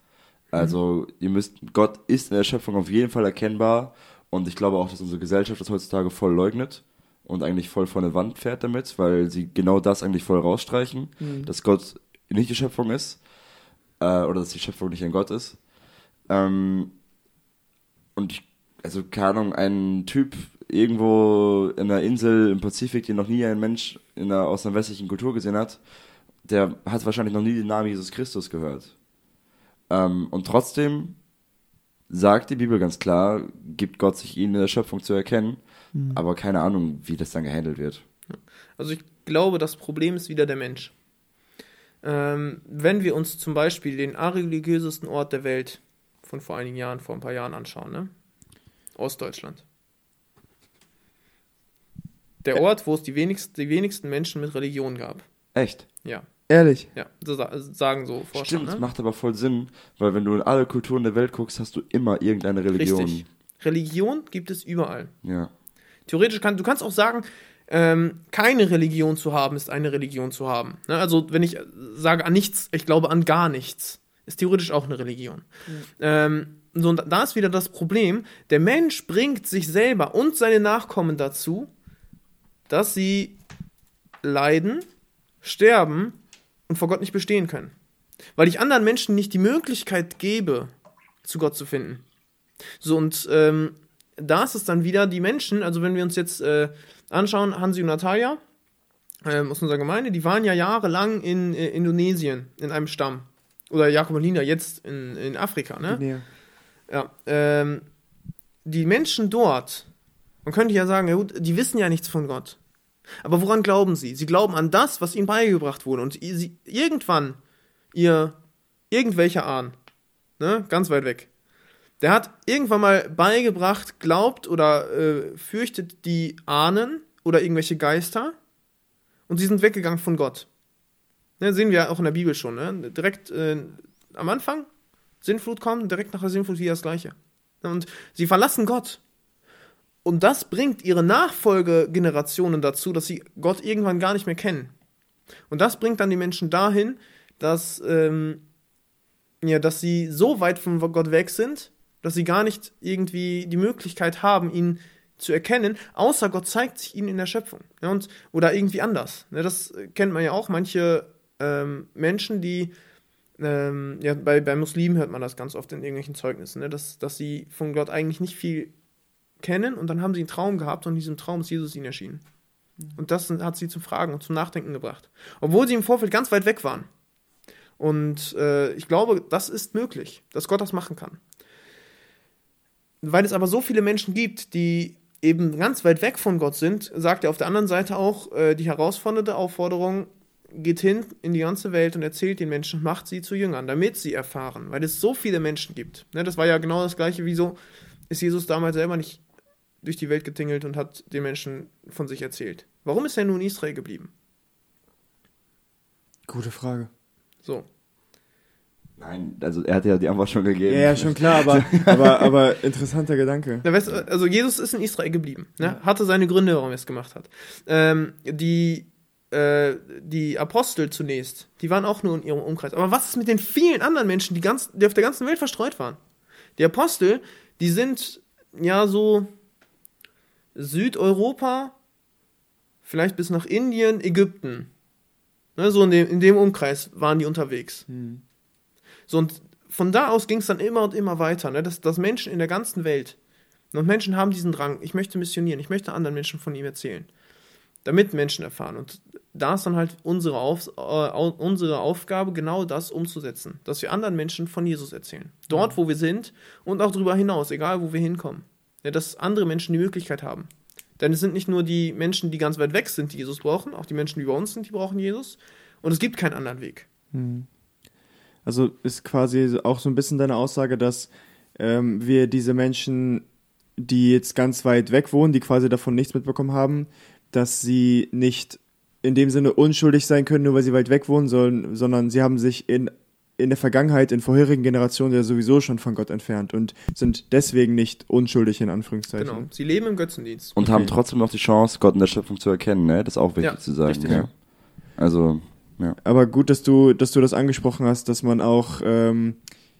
Also, ihr müsst, Gott ist in der Schöpfung auf jeden Fall erkennbar. Und ich glaube auch, dass unsere Gesellschaft das heutzutage voll leugnet und eigentlich voll vor eine Wand fährt damit, weil sie genau das eigentlich voll rausstreichen, dass Gott nicht die Schöpfung ist äh, oder dass die Schöpfung nicht ein Gott ist. Ähm, und ich, also keine Ahnung, ein Typ irgendwo in einer Insel im Pazifik, den noch nie ein Mensch in einer, aus einer westlichen Kultur gesehen hat, der hat wahrscheinlich noch nie den Namen Jesus Christus gehört. Ähm, und trotzdem sagt die Bibel ganz klar, gibt Gott sich ihnen in der Schöpfung zu erkennen, aber keine Ahnung, wie das dann gehandelt wird. Also ich glaube, das Problem ist wieder der Mensch. Ähm, wenn wir uns zum Beispiel den areligiösesten Ort der Welt von vor einigen Jahren, vor ein paar Jahren anschauen, ne? Ostdeutschland. Der Ort, wo es die wenigsten, die wenigsten Menschen mit Religion gab. Echt? Ja, Ehrlich? ja, so sa sagen so Forscher. Stimmt, ne? macht aber voll Sinn, weil wenn du in alle Kulturen der Welt guckst, hast du immer irgendeine Religion. Richtig. Religion gibt es überall. Ja. Theoretisch kann du kannst auch sagen, ähm, keine Religion zu haben ist eine Religion zu haben. Ne? Also wenn ich sage an nichts, ich glaube an gar nichts, ist theoretisch auch eine Religion. Ähm, so, und da ist wieder das Problem, der Mensch bringt sich selber und seine Nachkommen dazu, dass sie leiden, sterben und vor Gott nicht bestehen können. Weil ich anderen Menschen nicht die Möglichkeit gebe, zu Gott zu finden. So, und ähm, da ist es dann wieder die Menschen, also wenn wir uns jetzt äh, anschauen, Hansi und Natalia ähm, aus unserer Gemeinde, die waren ja jahrelang in äh, Indonesien in einem Stamm. Oder Jakob und Lina jetzt in, in Afrika, ne? Nee. Ja, ähm, die Menschen dort, man könnte ja sagen, ja gut, die wissen ja nichts von Gott. Aber woran glauben sie? Sie glauben an das, was ihnen beigebracht wurde. Und sie, irgendwann, ihr, irgendwelcher Ahn, ne, ganz weit weg, der hat irgendwann mal beigebracht, glaubt oder äh, fürchtet die Ahnen oder irgendwelche Geister und sie sind weggegangen von Gott. Ne, sehen wir auch in der Bibel schon. Ne? Direkt äh, am Anfang, Sinnflut kommt, direkt nach der Sinnflut wieder das Gleiche. Und sie verlassen Gott. Und das bringt ihre Nachfolgegenerationen dazu, dass sie Gott irgendwann gar nicht mehr kennen. Und das bringt dann die Menschen dahin, dass, ähm, ja, dass sie so weit von Gott weg sind, dass sie gar nicht irgendwie die Möglichkeit haben, ihn zu erkennen, außer Gott zeigt sich ihnen in der Schöpfung. Ja, und, oder irgendwie anders. Ne, das kennt man ja auch. Manche ähm, Menschen, die ähm, ja, bei, bei Muslimen hört man das ganz oft in irgendwelchen Zeugnissen, ne? dass, dass sie von Gott eigentlich nicht viel kennen und dann haben sie einen Traum gehabt und in diesem Traum ist Jesus ihnen erschienen. Und das hat sie zum Fragen und zum Nachdenken gebracht. Obwohl sie im Vorfeld ganz weit weg waren. Und äh, ich glaube, das ist möglich, dass Gott das machen kann. Weil es aber so viele Menschen gibt, die eben ganz weit weg von Gott sind, sagt er auf der anderen Seite auch äh, die herausfordernde Aufforderung, geht hin in die ganze Welt und erzählt den Menschen, macht sie zu Jüngern, damit sie erfahren, weil es so viele Menschen gibt. Ne, das war ja genau das gleiche, wieso ist Jesus damals selber nicht durch die Welt getingelt und hat den Menschen von sich erzählt. Warum ist er nun in Israel geblieben? Gute Frage. So. Nein, also er hat ja die Antwort schon gegeben. Ja, ja schon klar, aber, (laughs) aber, aber interessanter Gedanke. Na, weißt, also Jesus ist in Israel geblieben, ne? hatte seine Gründe, warum er es gemacht hat. Ähm, die, äh, die Apostel zunächst, die waren auch nur in ihrem Umkreis. Aber was ist mit den vielen anderen Menschen, die, ganz, die auf der ganzen Welt verstreut waren? Die Apostel, die sind ja so Südeuropa, vielleicht bis nach Indien, Ägypten. Ne, so in dem, in dem Umkreis waren die unterwegs. Hm. So, und von da aus ging es dann immer und immer weiter, ne? dass, dass Menschen in der ganzen Welt, und Menschen haben diesen Drang, ich möchte missionieren, ich möchte anderen Menschen von ihm erzählen, damit Menschen erfahren. Und da ist dann halt unsere, Auf, äh, unsere Aufgabe, genau das umzusetzen, dass wir anderen Menschen von Jesus erzählen. Dort, wo wir sind und auch darüber hinaus, egal wo wir hinkommen. Ja, dass andere Menschen die Möglichkeit haben. Denn es sind nicht nur die Menschen, die ganz weit weg sind, die Jesus brauchen, auch die Menschen, die bei uns sind, die brauchen Jesus. Und es gibt keinen anderen Weg. Hm. Also ist quasi auch so ein bisschen deine Aussage, dass ähm, wir diese Menschen, die jetzt ganz weit weg wohnen, die quasi davon nichts mitbekommen haben, dass sie nicht in dem Sinne unschuldig sein können, nur weil sie weit weg wohnen sollen, sondern sie haben sich in, in der Vergangenheit, in vorherigen Generationen ja sowieso schon von Gott entfernt und sind deswegen nicht unschuldig in Anführungszeichen. Genau. Sie leben im Götzendienst. Und haben trotzdem noch die Chance, Gott in der Schöpfung zu erkennen, ne? Das ist auch wichtig Ja, zu sagen. richtig. Ja. Also, ja. Aber gut, dass du, dass du das angesprochen hast, dass man auch ähm,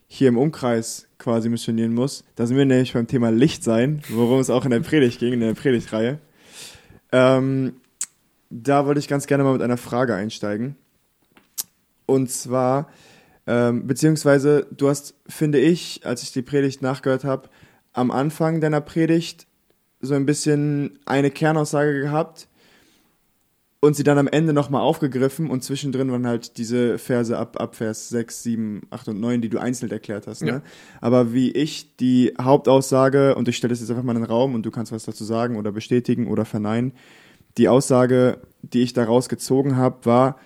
hier im Umkreis quasi missionieren muss. Da sind wir nämlich beim Thema Licht sein, worum es auch in der Predigt ging, in der Predigtreihe. Ähm, da wollte ich ganz gerne mal mit einer Frage einsteigen. Und zwar, ähm, beziehungsweise du hast, finde ich, als ich die Predigt nachgehört habe, am Anfang deiner Predigt so ein bisschen eine Kernaussage gehabt und sie dann am Ende nochmal aufgegriffen und zwischendrin waren halt diese Verse ab, ab Vers 6, 7, 8 und 9, die du einzeln erklärt hast. Ne? Ja. Aber wie ich die Hauptaussage, und ich stelle das jetzt einfach mal in den Raum und du kannst was dazu sagen oder bestätigen oder verneinen, die Aussage, die ich daraus gezogen habe, war,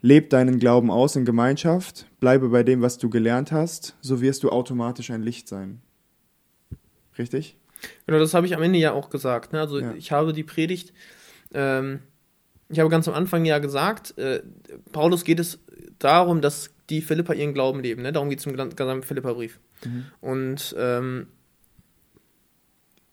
leb deinen Glauben aus in Gemeinschaft, bleibe bei dem, was du gelernt hast, so wirst du automatisch ein Licht sein. Richtig? Genau, das habe ich am Ende ja auch gesagt. Ne? Also Ja. ich habe die Predigt, ähm, ich habe ganz am Anfang ja gesagt, äh, Paulus geht es darum, dass die Philipper ihren Glauben leben. Ne? Darum geht es im gesamten gesamten Philipperbrief. Und ähm,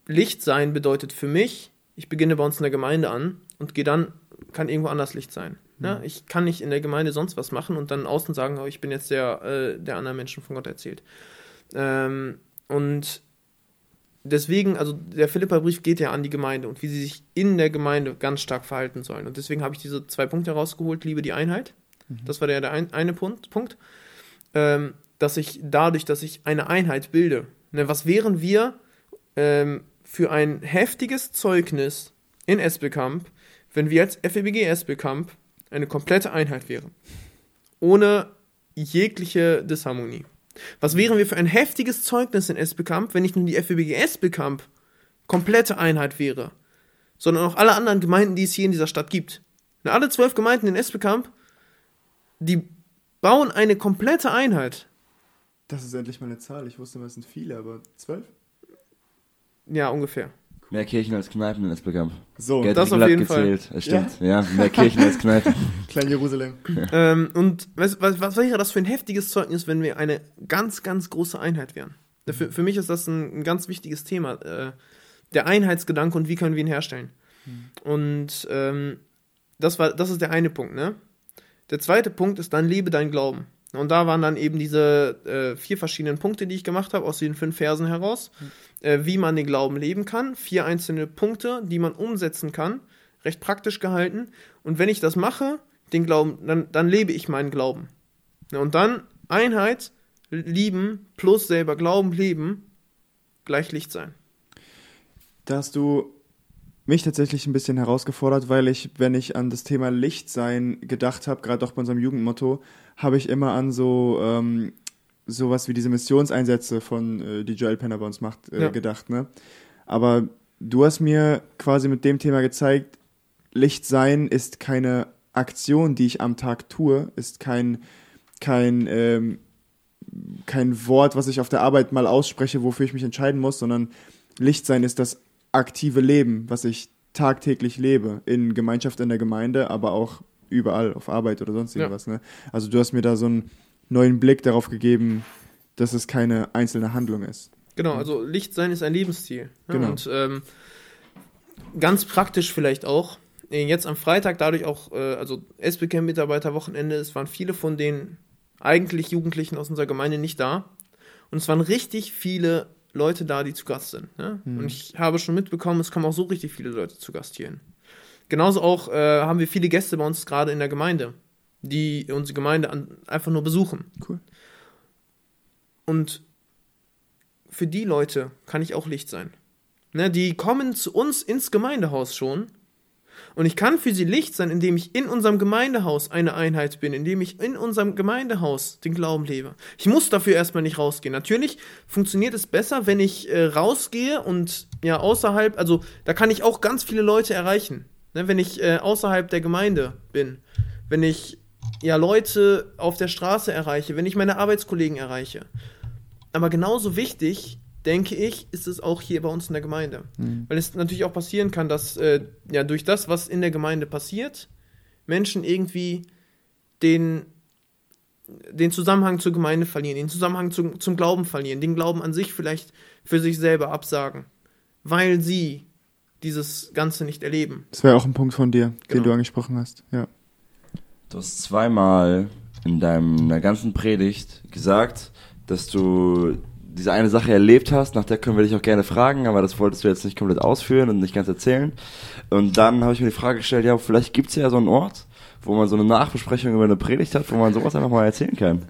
Licht sein bedeutet für mich, ich beginne bei uns in der Gemeinde an und gehe dann, kann irgendwo anders Licht sein. Ne? Ich kann nicht in der Gemeinde sonst was machen und dann außen sagen, oh, ich bin jetzt der, äh, der anderen Menschen von Gott erzählt. Ähm, und deswegen, also der Philipperbrief geht ja an die Gemeinde und wie sie sich in der Gemeinde ganz stark verhalten sollen. Und deswegen habe ich diese zwei Punkte herausgeholt, liebe die Einheit. Das war der, der ein, eine Punkt, Punkt. Ähm, dass ich dadurch, dass ich eine Einheit bilde, ne, was wären wir ähm, für ein heftiges Zeugnis in Esbekamp, wenn wir als FEBG Esbekamp eine komplette Einheit wären? Ohne jegliche Disharmonie. Was wären wir für ein heftiges Zeugnis in Esbekamp, wenn nicht nur die FEBG Esbekamp komplette Einheit wäre, sondern auch alle anderen Gemeinden, die es hier in dieser Stadt gibt. Na, alle zwölf Gemeinden in Esbekamp, die bauen eine komplette Einheit. Das ist endlich mal eine Zahl. Ich wusste, es sind viele, aber zwölf? Ja, ungefähr. Mehr Kirchen als Kneipen in Esbekamp. So, Gerd das auf jeden gezählt. Es stimmt. Ja? mehr Kirchen als Kneipen. (laughs) Klein Jerusalem. ähm, und was, was, was wäre das für ein heftiges Zeugnis, wenn wir eine ganz, ganz große Einheit wären? Für, für mich ist das ein, ein ganz wichtiges Thema. Äh, der Einheitsgedanke und wie können wir ihn herstellen. Und ähm, das, war, das ist der eine Punkt. Ne? Der zweite Punkt ist dann, lebe dein Glauben. Und da waren dann eben diese äh, vier verschiedenen Punkte, die ich gemacht habe, aus den fünf Versen heraus, äh, wie man den Glauben leben kann. Vier einzelne Punkte, die man umsetzen kann, recht praktisch gehalten. Und wenn ich das mache, den Glauben, dann, dann lebe ich meinen Glauben. Ja, und dann Einheit, lieben, plus selber glauben, leben, gleich Licht sein. Da hast du mich tatsächlich ein bisschen herausgefordert, weil ich, wenn ich an das Thema Lichtsein gedacht habe, gerade auch bei unserem Jugendmotto, habe ich immer an so ähm, sowas wie diese Missionseinsätze von äh, die Joel Penner bei uns macht äh, Ja. gedacht, ne? Aber du hast mir quasi mit dem Thema gezeigt, Lichtsein ist keine Aktion, die ich am Tag tue, ist kein kein ähm, kein Wort, was ich auf der Arbeit mal ausspreche, wofür ich mich entscheiden muss, sondern Lichtsein ist das aktive Leben, was ich tagtäglich lebe, in Gemeinschaft in der Gemeinde, aber auch überall auf Arbeit oder sonst Ja. irgendwas. Ne? Also du hast mir da so einen neuen Blick darauf gegeben, dass es keine einzelne Handlung ist. Genau, also Licht sein ist ein Lebensstil. Ne? Genau. Und ähm, ganz praktisch vielleicht auch. äh, Jetzt am Freitag dadurch auch, äh, also SBK-Mitarbeiterwochenende, es waren viele von den eigentlich Jugendlichen aus unserer Gemeinde nicht da. Und es waren richtig viele Leute da, die zu Gast sind. Ne? Und ich habe schon mitbekommen, es kommen auch so richtig viele Leute zu Gast hierhin. Genauso auch äh, haben wir viele Gäste bei uns gerade in der Gemeinde, die unsere Gemeinde an, einfach nur besuchen. Cool. Und für die Leute kann ich auch Licht sein. Ne, die kommen zu uns ins Gemeindehaus schon. Und ich kann für sie Licht sein, indem ich in unserem Gemeindehaus eine Einheit bin, indem ich in unserem Gemeindehaus den Glauben lebe. Ich muss dafür erstmal nicht rausgehen. Natürlich funktioniert es besser, wenn ich äh, rausgehe und ja außerhalb, also da kann ich auch ganz viele Leute erreichen. Ne, wenn ich äh, außerhalb der Gemeinde bin, wenn ich ja Leute auf der Straße erreiche, wenn ich meine Arbeitskollegen erreiche. Aber genauso wichtig, denke ich, ist es auch hier bei uns in der Gemeinde. Weil es natürlich auch passieren kann, dass äh, ja durch das, was in der Gemeinde passiert, Menschen irgendwie den, den Zusammenhang zur Gemeinde verlieren, den Zusammenhang zum, zum Glauben verlieren, den Glauben an sich vielleicht für sich selber absagen, weil sie dieses Ganze nicht erleben. Das wäre auch ein Punkt von dir, Genau. den du angesprochen hast. Ja. Du hast zweimal in deiner ganzen Predigt gesagt, dass du diese eine Sache erlebt hast, nach der können wir dich auch gerne fragen, aber das wolltest du jetzt nicht komplett ausführen und nicht ganz erzählen. Und dann habe ich mir die Frage gestellt, ja, vielleicht gibt es ja so einen Ort, wo man so eine Nachbesprechung über eine Predigt hat, wo man sowas einfach mal erzählen kann.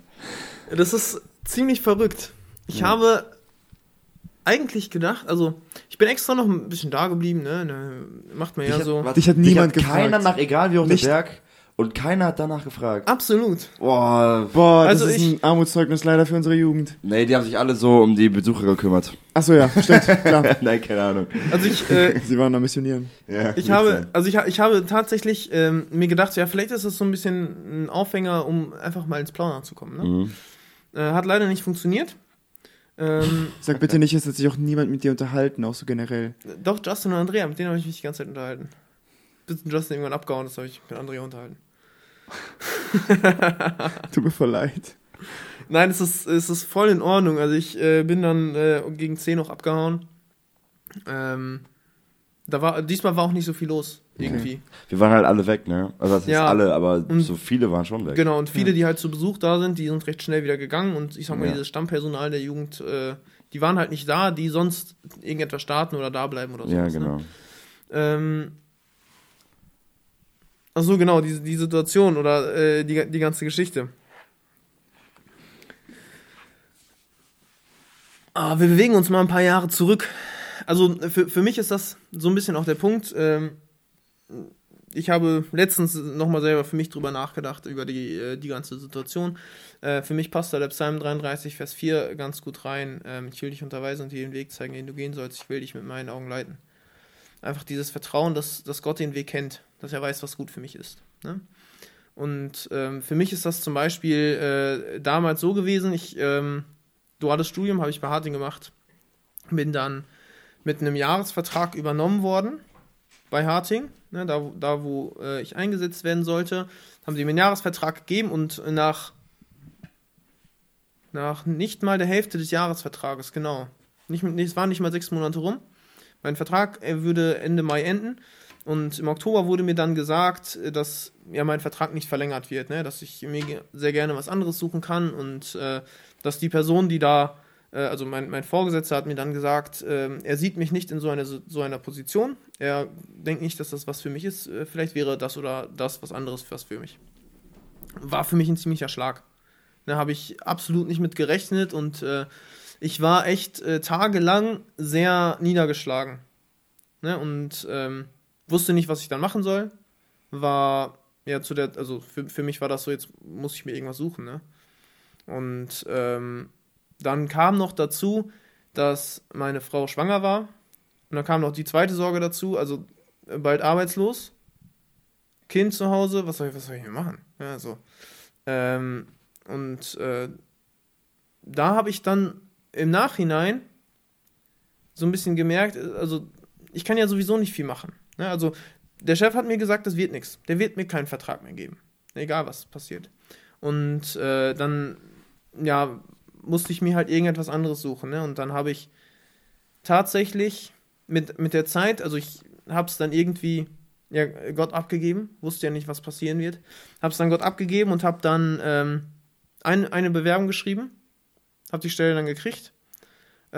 Das ist ziemlich verrückt. Ich habe eigentlich gedacht, also ich bin extra noch ein bisschen da geblieben, ne? ne macht man ja Dich hat- so. warte, Dich hat dich niemand hat Keiner gefragt. nach, egal wie hoch Nicht- der Berg, und keiner hat danach gefragt. Absolut. Boah, Boah, Also das ist ich- ein Armutszeugnis leider für unsere Jugend. nee, die haben sich alle so um die Besucher gekümmert. Achso, ja, stimmt, klar. (laughs) Nein, keine Ahnung. Also ich, äh, (laughs) Sie waren da missionieren. Ja, ich habe, sein. also ich, ich habe tatsächlich ähm, mir gedacht, ja, vielleicht ist das so ein bisschen ein Aufhänger, um einfach mal ins Plaudern zu kommen. Ne? Mhm. Äh, hat leider nicht funktioniert. Ähm, (laughs) Sag bitte nicht, es hat sich auch niemand mit dir unterhalten, auch so generell. doch, Justin und Andrea, mit denen habe ich mich die ganze Zeit unterhalten. Bis Justin irgendwann abgehauen ist, habe ich mit Andrea unterhalten. (laughs) Tut mir voll leid. Nein, es ist, es ist voll in Ordnung. Also ich äh, bin dann äh, gegen 10 noch abgehauen. Ähm, da war, diesmal war auch nicht so viel los, irgendwie. Wir waren halt alle weg, ne? Also das ist Ja. alle, aber so viele waren schon weg. Genau, und viele, die halt zu Besuch da sind, die sind recht schnell wieder gegangen. Und ich sag mal, Ja. dieses Stammpersonal der Jugend, äh, die waren halt nicht da, die sonst irgendetwas starten oder da bleiben oder so. Ja, genau. Ne? Ähm, ach so, genau, die, die Situation oder äh, die, die ganze Geschichte. Ah, wir bewegen uns mal ein paar Jahre zurück. Also für, für mich ist das so ein bisschen auch der Punkt. Ähm, ich habe letztens nochmal selber für mich drüber nachgedacht, über die, äh, die ganze Situation. Äh, für mich passt da der Psalm 33, Vers 4 ganz gut rein. Ähm, ich will dich unterweisen und dir den Weg zeigen, den du gehen sollst. Ich will dich mit meinen Augen leiten. Einfach dieses Vertrauen, dass, dass Gott den Weg kennt, dass er weiß, was gut für mich ist. Ne? Und ähm, für mich ist das zum Beispiel äh, damals so gewesen, ich, ähm, duales Studium habe ich bei Harting gemacht, bin dann mit einem Jahresvertrag übernommen worden bei Harting, ne, da, wo- da wo äh, ich eingesetzt werden sollte, haben sie mir einen Jahresvertrag gegeben und nach, nach nicht mal der Hälfte des Jahresvertrages, genau, nicht, es waren nicht mal sechs Monate rum, mein Vertrag würde Ende Mai enden und im Oktober wurde mir dann gesagt, äh, dass ja mein Vertrag nicht verlängert wird, ne, dass ich mir sehr gerne was anderes suchen kann und äh, dass die Person, die da äh, also mein, mein Vorgesetzter hat mir dann gesagt, ähm, er sieht mich nicht in so einer, so einer Position. Er denkt nicht, dass das was für mich ist. Äh, vielleicht wäre das oder das was anderes was für mich. War für mich ein ziemlicher Schlag. Da habe ich absolut nicht mit gerechnet und äh, ich war echt äh, tagelang sehr niedergeschlagen. Ne? Und ähm, wusste nicht, was ich dann machen soll. War ja zu der, also für, für mich war das so, jetzt muss ich mir irgendwas suchen. Ne? Und ähm, dann kam noch dazu, dass meine Frau schwanger war. Und dann kam noch die zweite Sorge dazu, also äh, bald arbeitslos. Kind zu Hause, was soll ich, was soll ich machen? Ja, so. Ähm, und äh, da habe ich dann im Nachhinein so ein bisschen gemerkt, also ich kann ja sowieso nicht viel machen. Ne? Also der Chef hat mir gesagt, das wird nichts. Der wird mir keinen Vertrag mehr geben. Egal was passiert. Und äh, dann, ja, musste ich mir halt irgendetwas anderes suchen. Ne? Und dann habe ich tatsächlich mit, mit der Zeit, also ich habe es dann irgendwie ja, Gott abgegeben, wusste ja nicht, was passieren wird. Habe es dann Gott abgegeben und habe dann ähm, ein, eine Bewerbung geschrieben, habe die Stelle dann gekriegt.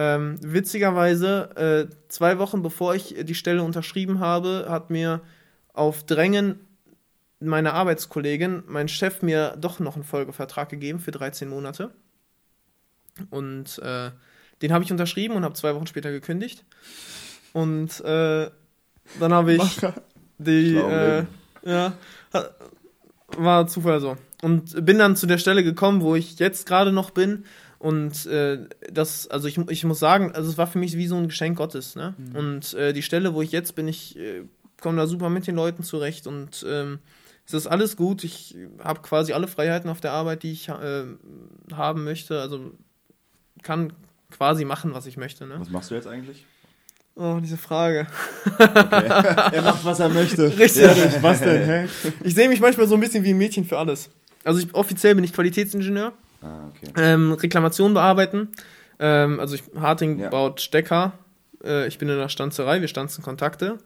Ähm, witzigerweise, äh, zwei Wochen bevor ich die Stelle unterschrieben habe, hat mir auf Drängen meiner Arbeitskollegin mein Chef mir doch noch einen Folgevertrag gegeben für 13 Monate. Und äh, den habe ich unterschrieben und habe zwei Wochen später gekündigt. Und äh, dann habe ich Macher. die, äh, ja, war Zufall so. Und bin dann zu der Stelle gekommen, wo ich jetzt gerade noch bin. Und äh, das, also ich, ich muss sagen, also es war für mich wie so ein Geschenk Gottes. Ne? Und äh, die Stelle, wo ich jetzt bin, ich äh, komme da super mit den Leuten zurecht und ähm, es ist alles gut. Ich habe quasi alle Freiheiten auf der Arbeit, die ich äh, haben möchte. Also kann quasi machen, was ich möchte. Ne? Was machst du jetzt eigentlich? Oh, diese Frage. (laughs) Er macht, was er möchte. Richtig. Ehrlich, was denn, hä? Ich sehe mich manchmal so ein bisschen wie ein Mädchen für alles. Also ich, offiziell bin ich Qualitätsingenieur, Ah, okay. ähm, Reklamationen bearbeiten. Ähm, also ich, Harting Ja. baut Stecker. Äh, ich bin in der Stanzerei, wir stanzen Kontakte.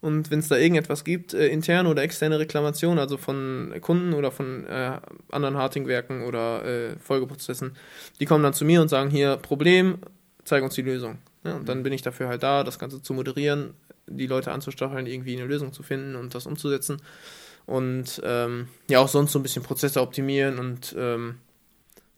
Und wenn es da irgendetwas gibt, äh, interne oder externe Reklamation, also von Kunden oder von äh, anderen Harting-Werken oder äh, Folgeprozessen, die kommen dann zu mir und sagen, hier, Problem, zeig uns die Lösung. Ja, und dann bin ich dafür halt da, das Ganze zu moderieren, die Leute anzustacheln, irgendwie eine Lösung zu finden und das umzusetzen. Und ähm, ja, auch sonst so ein bisschen Prozesse optimieren und ähm,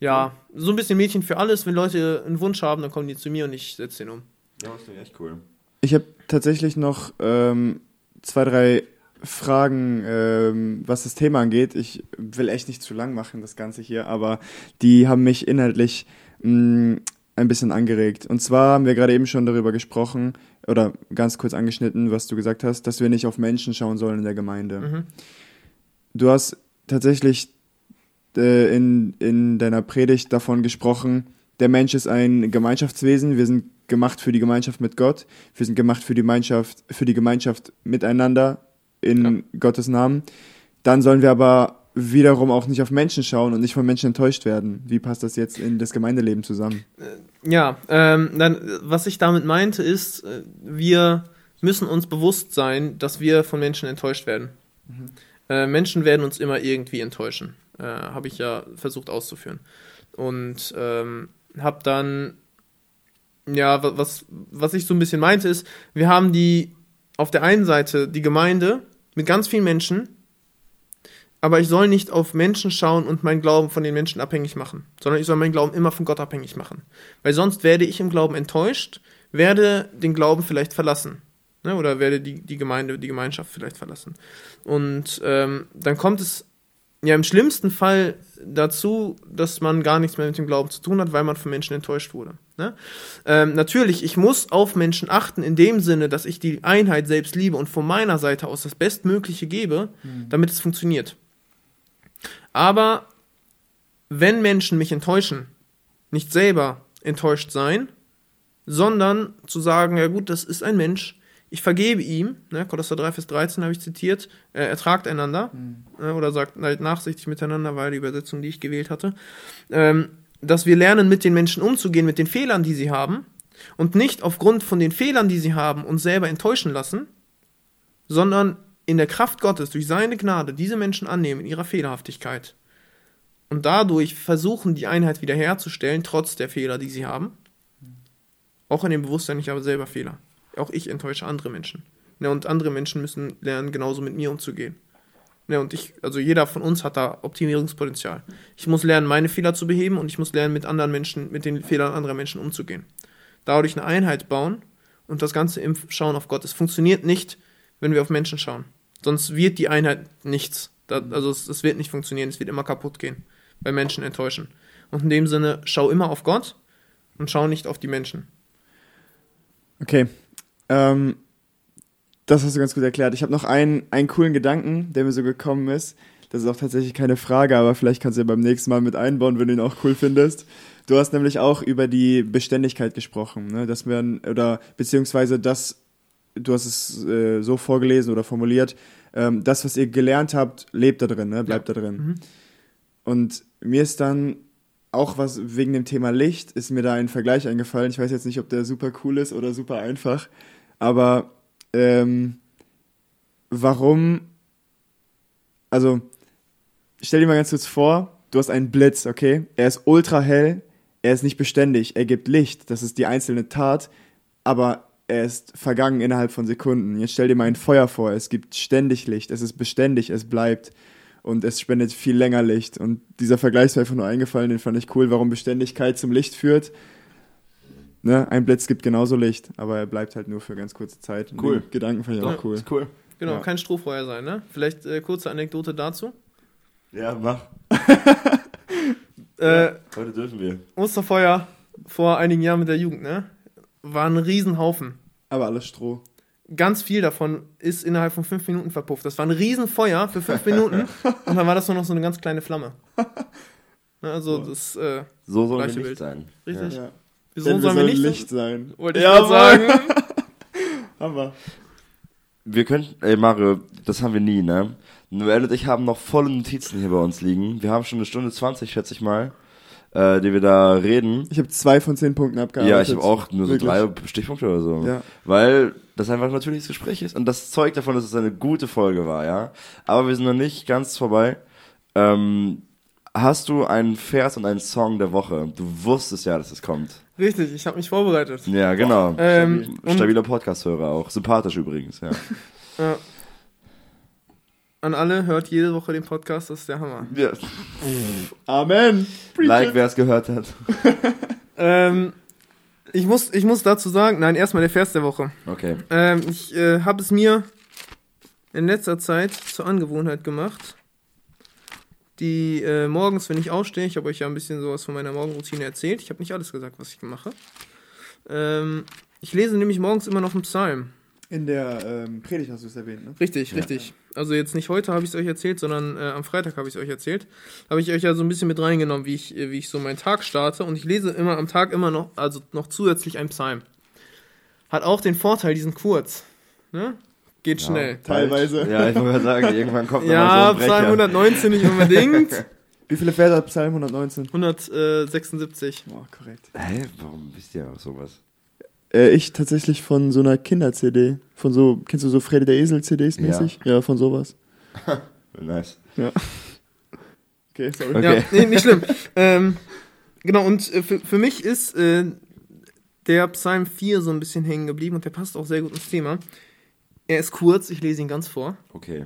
ja, so ein bisschen Mädchen für alles. Wenn Leute einen Wunsch haben, dann kommen die zu mir und ich setze den um. Ja, das klingt echt cool. Ich habe tatsächlich noch ähm, zwei, drei Fragen, ähm, was das Thema angeht. Ich will echt nicht zu lang machen, das Ganze hier, aber die haben mich inhaltlich mh, ein bisschen angeregt. Und zwar haben wir gerade eben schon darüber gesprochen oder ganz kurz angeschnitten, was du gesagt hast, dass wir nicht auf Menschen schauen sollen in der Gemeinde. Mhm. Du hast tatsächlich äh, in, in deiner Predigt davon gesprochen, der Mensch ist ein Gemeinschaftswesen, wir sind gemacht für die Gemeinschaft mit Gott, wir sind gemacht für die Gemeinschaft, für die Gemeinschaft miteinander in Gottes Namen. Dann sollen wir aber wiederum auch nicht auf Menschen schauen und nicht von Menschen enttäuscht werden. Wie passt das jetzt in das Gemeindeleben zusammen? Ja, ähm, dann, äh, was ich damit meinte, ist, äh, wir müssen uns bewusst sein, dass wir von Menschen enttäuscht werden. Äh, Menschen werden uns immer irgendwie enttäuschen. Äh, habe ich ja versucht auszuführen. Und ähm, habe dann, ja, wa- was, was ich so ein bisschen meinte, ist, wir haben die, auf der einen Seite die Gemeinde mit ganz vielen Menschen, aber ich soll nicht auf Menschen schauen und meinen Glauben von den Menschen abhängig machen, sondern ich soll meinen Glauben immer von Gott abhängig machen. Weil sonst werde ich im Glauben enttäuscht, werde den Glauben vielleicht verlassen. Ne? Oder werde die, die Gemeinde, die Gemeinschaft vielleicht verlassen. Und ähm, dann kommt es ja im schlimmsten Fall dazu, dass man gar nichts mehr mit dem Glauben zu tun hat, weil man von Menschen enttäuscht wurde. Ne? Ähm, natürlich, ich muss auf Menschen achten, in dem Sinne, dass ich die Einheit selbst liebe und von meiner Seite aus das Bestmögliche gebe, damit es funktioniert. Aber wenn Menschen mich enttäuschen, nicht selber enttäuscht sein, sondern zu sagen, ja gut, das ist ein Mensch, ich vergebe ihm, ne, Kolosser 3, Vers 13 habe ich zitiert, äh, ertragt einander, äh, oder sagt halt nachsichtig miteinander, war die Übersetzung, die ich gewählt hatte, ähm, dass wir lernen, mit den Menschen umzugehen, mit den Fehlern, die sie haben, und nicht aufgrund von den Fehlern, die sie haben, uns selber enttäuschen lassen, sondern in der Kraft Gottes, durch seine Gnade, diese Menschen annehmen in ihrer Fehlerhaftigkeit und dadurch versuchen, die Einheit wiederherzustellen, trotz der Fehler, die sie haben. Auch in dem Bewusstsein, ich habe selber Fehler. Auch ich enttäusche andere Menschen. Ja, und andere Menschen müssen lernen, genauso mit mir umzugehen. Ja, und ich, also jeder von uns hat da Optimierungspotenzial. Ich muss lernen, meine Fehler zu beheben und ich muss lernen, mit anderen Menschen, mit den Fehlern anderer Menschen umzugehen. Dadurch eine Einheit bauen und das Ganze im Schauen auf Gott. Es funktioniert nicht, wenn wir auf Menschen schauen. Sonst wird die Einheit nichts. Da, also es, es wird nicht funktionieren, es wird immer kaputt gehen. Bei Menschen enttäuschen. Und in dem Sinne, schau immer auf Gott und schau nicht auf die Menschen. Okay. Ähm, das hast du ganz gut erklärt. Ich habe noch einen, einen coolen Gedanken, der mir so gekommen ist. Das ist auch tatsächlich keine Frage, aber vielleicht kannst du ja beim nächsten Mal mit einbauen, wenn du ihn auch cool findest. Du hast nämlich auch über die Beständigkeit gesprochen, ne? dass man, oder beziehungsweise das, du hast es äh, so vorgelesen oder formuliert, ähm, das, was ihr gelernt habt, lebt da drin, ne? bleibt da drin. Mhm. Und mir ist dann auch was wegen dem Thema Licht, ist mir da ein Vergleich eingefallen. Ich weiß jetzt nicht, ob der super cool ist oder super einfach, aber ähm, warum, also stell dir mal ganz kurz vor, du hast einen Blitz, okay? Er ist ultra hell, er ist nicht beständig, er gibt Licht, das ist die einzelne Tat, aber er ist vergangen innerhalb von Sekunden. Jetzt stell dir mal ein Feuer vor, es gibt ständig Licht, es ist beständig, es bleibt und es spendet viel länger Licht. Und dieser Vergleich ist mir einfach nur eingefallen, den fand ich cool, warum Beständigkeit zum Licht führt. Ne? Ein Blitz gibt genauso Licht, aber er bleibt halt nur für ganz kurze Zeit. Und Cool. Gedanken fand ich Ja. auch cool. Ist cool. Genau, Ja. kein Strohfeuer sein, ne? Vielleicht äh, kurze Anekdote dazu. Ja, mach. (laughs) Äh, Heute dürfen wir. Osterfeuer vor einigen Jahren mit der Jugend, ne? War ein Riesenhaufen. Aber alles Stroh. Ganz viel davon ist innerhalb von fünf Minuten verpufft. Das war ein Riesenfeuer für fünf Minuten (laughs) und dann war das nur noch so eine ganz kleine Flamme. (laughs) Ne, Also das, äh, So soll Gleiche wir nicht Bild. sein. richtig. Ja. Wieso Denn sollen wir nicht? Licht sein. Wollte ich Ja, sagen. (laughs) Aber Wir könnten, ey Mario, das haben wir nie, ne? Noel und ich haben noch volle Notizen hier bei uns liegen. Wir haben schon eine Stunde 20, schätze ich mal, äh, die wir da reden. ich habe zwei von zehn Punkten abgearbeitet. Ja, ich habe auch nur so Wirklich. drei Stichpunkte oder so. Ja. Weil das einfach ein natürliches Gespräch ist. Und das zeugt davon, dass es eine gute Folge war, ja. Aber wir sind noch nicht ganz vorbei. Ähm, hast du einen Vers und einen Song der Woche? Du wusstest ja, dass es kommt. Richtig, ich habe mich vorbereitet. Ja, genau. Ähm, Stabiler Podcast-Hörer auch. Sympathisch übrigens, ja. äh, an alle, hört jede Woche den Podcast, das ist der Hammer. ja. Amen. Like, wer es gehört hat. (laughs) Ähm, ich, muss, ich muss dazu sagen, nein, erstmal der Vers der Woche. Okay. Ähm, ich äh, habe es mir in letzter Zeit zur Angewohnheit gemacht, die äh, morgens, wenn ich aufstehe, ich habe euch ja ein bisschen sowas von meiner Morgenroutine erzählt. Ich habe nicht alles gesagt, was ich mache. Ähm, ich lese nämlich morgens immer noch einen Psalm. In der ähm, Predigt hast du es erwähnt, ne? Richtig, richtig. Also jetzt nicht heute habe ich es euch erzählt, sondern äh, am Freitag habe ich es euch erzählt. Habe ich euch ja so ein bisschen mit reingenommen, wie ich, äh, wie ich so meinen Tag starte. Und ich lese immer am Tag immer noch, also noch zusätzlich einen Psalm. Hat auch den Vorteil, die sind kurz. Ne? Geht schnell. Teilweise. Ja, ich wollte sagen, irgendwann kommt noch Ja, mal so ein Psalm Brecher. 119 nicht unbedingt. (laughs) Wie viele Verse hat Psalm 119? 176. Boah, korrekt. Hä, warum wisst ihr auch sowas? Äh, ich tatsächlich von so einer Kinder-CD. Von so, kennst du so Freddy der Esel-CDs Ja. mäßig? Ja. von sowas. (laughs) Nice. Okay, sorry. Okay. Ja, nee, nicht schlimm. (laughs) ähm, genau, und äh, für, für mich ist äh, der Psalm 4 so ein bisschen hängen geblieben und der passt auch sehr gut ins Thema. Er ist kurz, ich lese ihn ganz vor. Okay.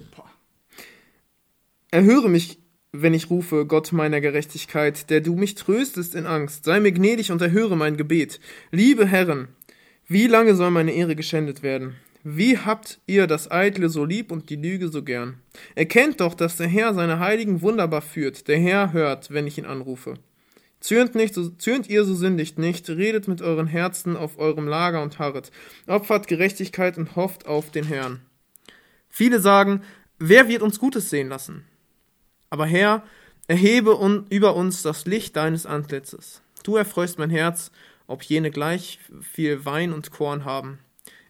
Erhöre mich, wenn ich rufe, Gott meiner Gerechtigkeit, der du mich tröstest in Angst. Sei mir gnädig und erhöre mein Gebet. Liebe Herren, wie lange soll meine Ehre geschändet werden? Wie habt ihr das Eitle so lieb und die Lüge so gern? Erkennt doch, dass der Herr seine Heiligen wunderbar führt. Der Herr hört, wenn ich ihn anrufe. Zürnt, nicht, zürnt ihr, so sündigt nicht, redet mit euren Herzen auf eurem Lager und harret. Opfert Gerechtigkeit und hofft auf den Herrn. Viele sagen, wer wird uns Gutes sehen lassen? Aber Herr, erhebe un über uns das Licht deines Antlitzes. Du erfreust mein Herz, ob jene gleich viel Wein und Korn haben.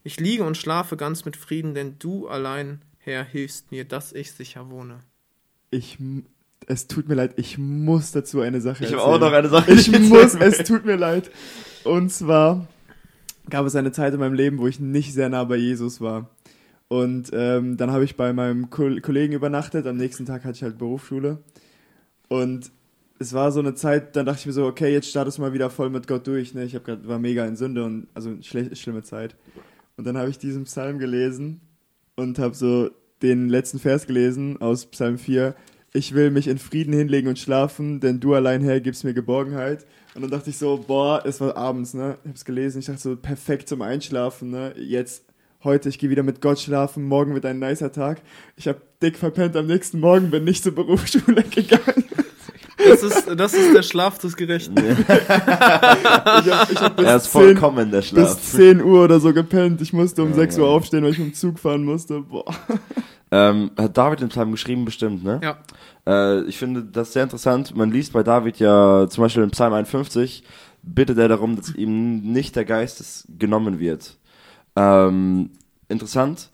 Ich liege und schlafe ganz mit Frieden, denn du allein, Herr, hilfst mir, dass ich sicher wohne. Ich, es tut mir leid, ich muss dazu eine Sache Ich habe erzählen. auch noch eine Sache. Ich muss, es tut mir leid. Und zwar gab es eine Zeit in meinem Leben, wo ich nicht sehr nah bei Jesus war. Und ähm, dann habe ich bei meinem Ko Kollegen übernachtet. Am nächsten Tag hatte ich halt Berufsschule. Und es war so eine Zeit, dann dachte ich mir so, okay, jetzt startest du mal wieder voll mit Gott durch. Ne? Ich hab grad, war mega in Sünde und also schle schlimme Zeit. Und dann habe ich diesen Psalm gelesen und habe so den letzten Vers gelesen aus Psalm 4. Ich will mich in Frieden hinlegen und schlafen, denn du allein Herr gibst mir Geborgenheit. Und dann dachte ich so, boah, es war abends, ne? Ich hab's gelesen, ich dachte so, perfekt zum Einschlafen, ne? Jetzt, heute, ich gehe wieder mit Gott schlafen, morgen wird ein nicer Tag. Ich hab dick verpennt am nächsten Morgen, bin nicht zur Berufsschule (laughs) gegangen. Das ist, das ist der Schlaf des Gerechten. Ich hab, ich hab bis, Er ist 10, vollkommen der Schlaf. bis 10 Uhr oder so gepennt. Ich musste um Ja, 6 Uhr ja. aufstehen, weil ich mit dem Zug fahren musste. Boah. Ähm, hat David den Psalm geschrieben, bestimmt, ne? Ja. Äh, ich finde das sehr interessant. Man liest bei David ja zum Beispiel in Psalm 51, bittet er darum, dass ihm nicht der Geist genommen wird. Ähm, interessant.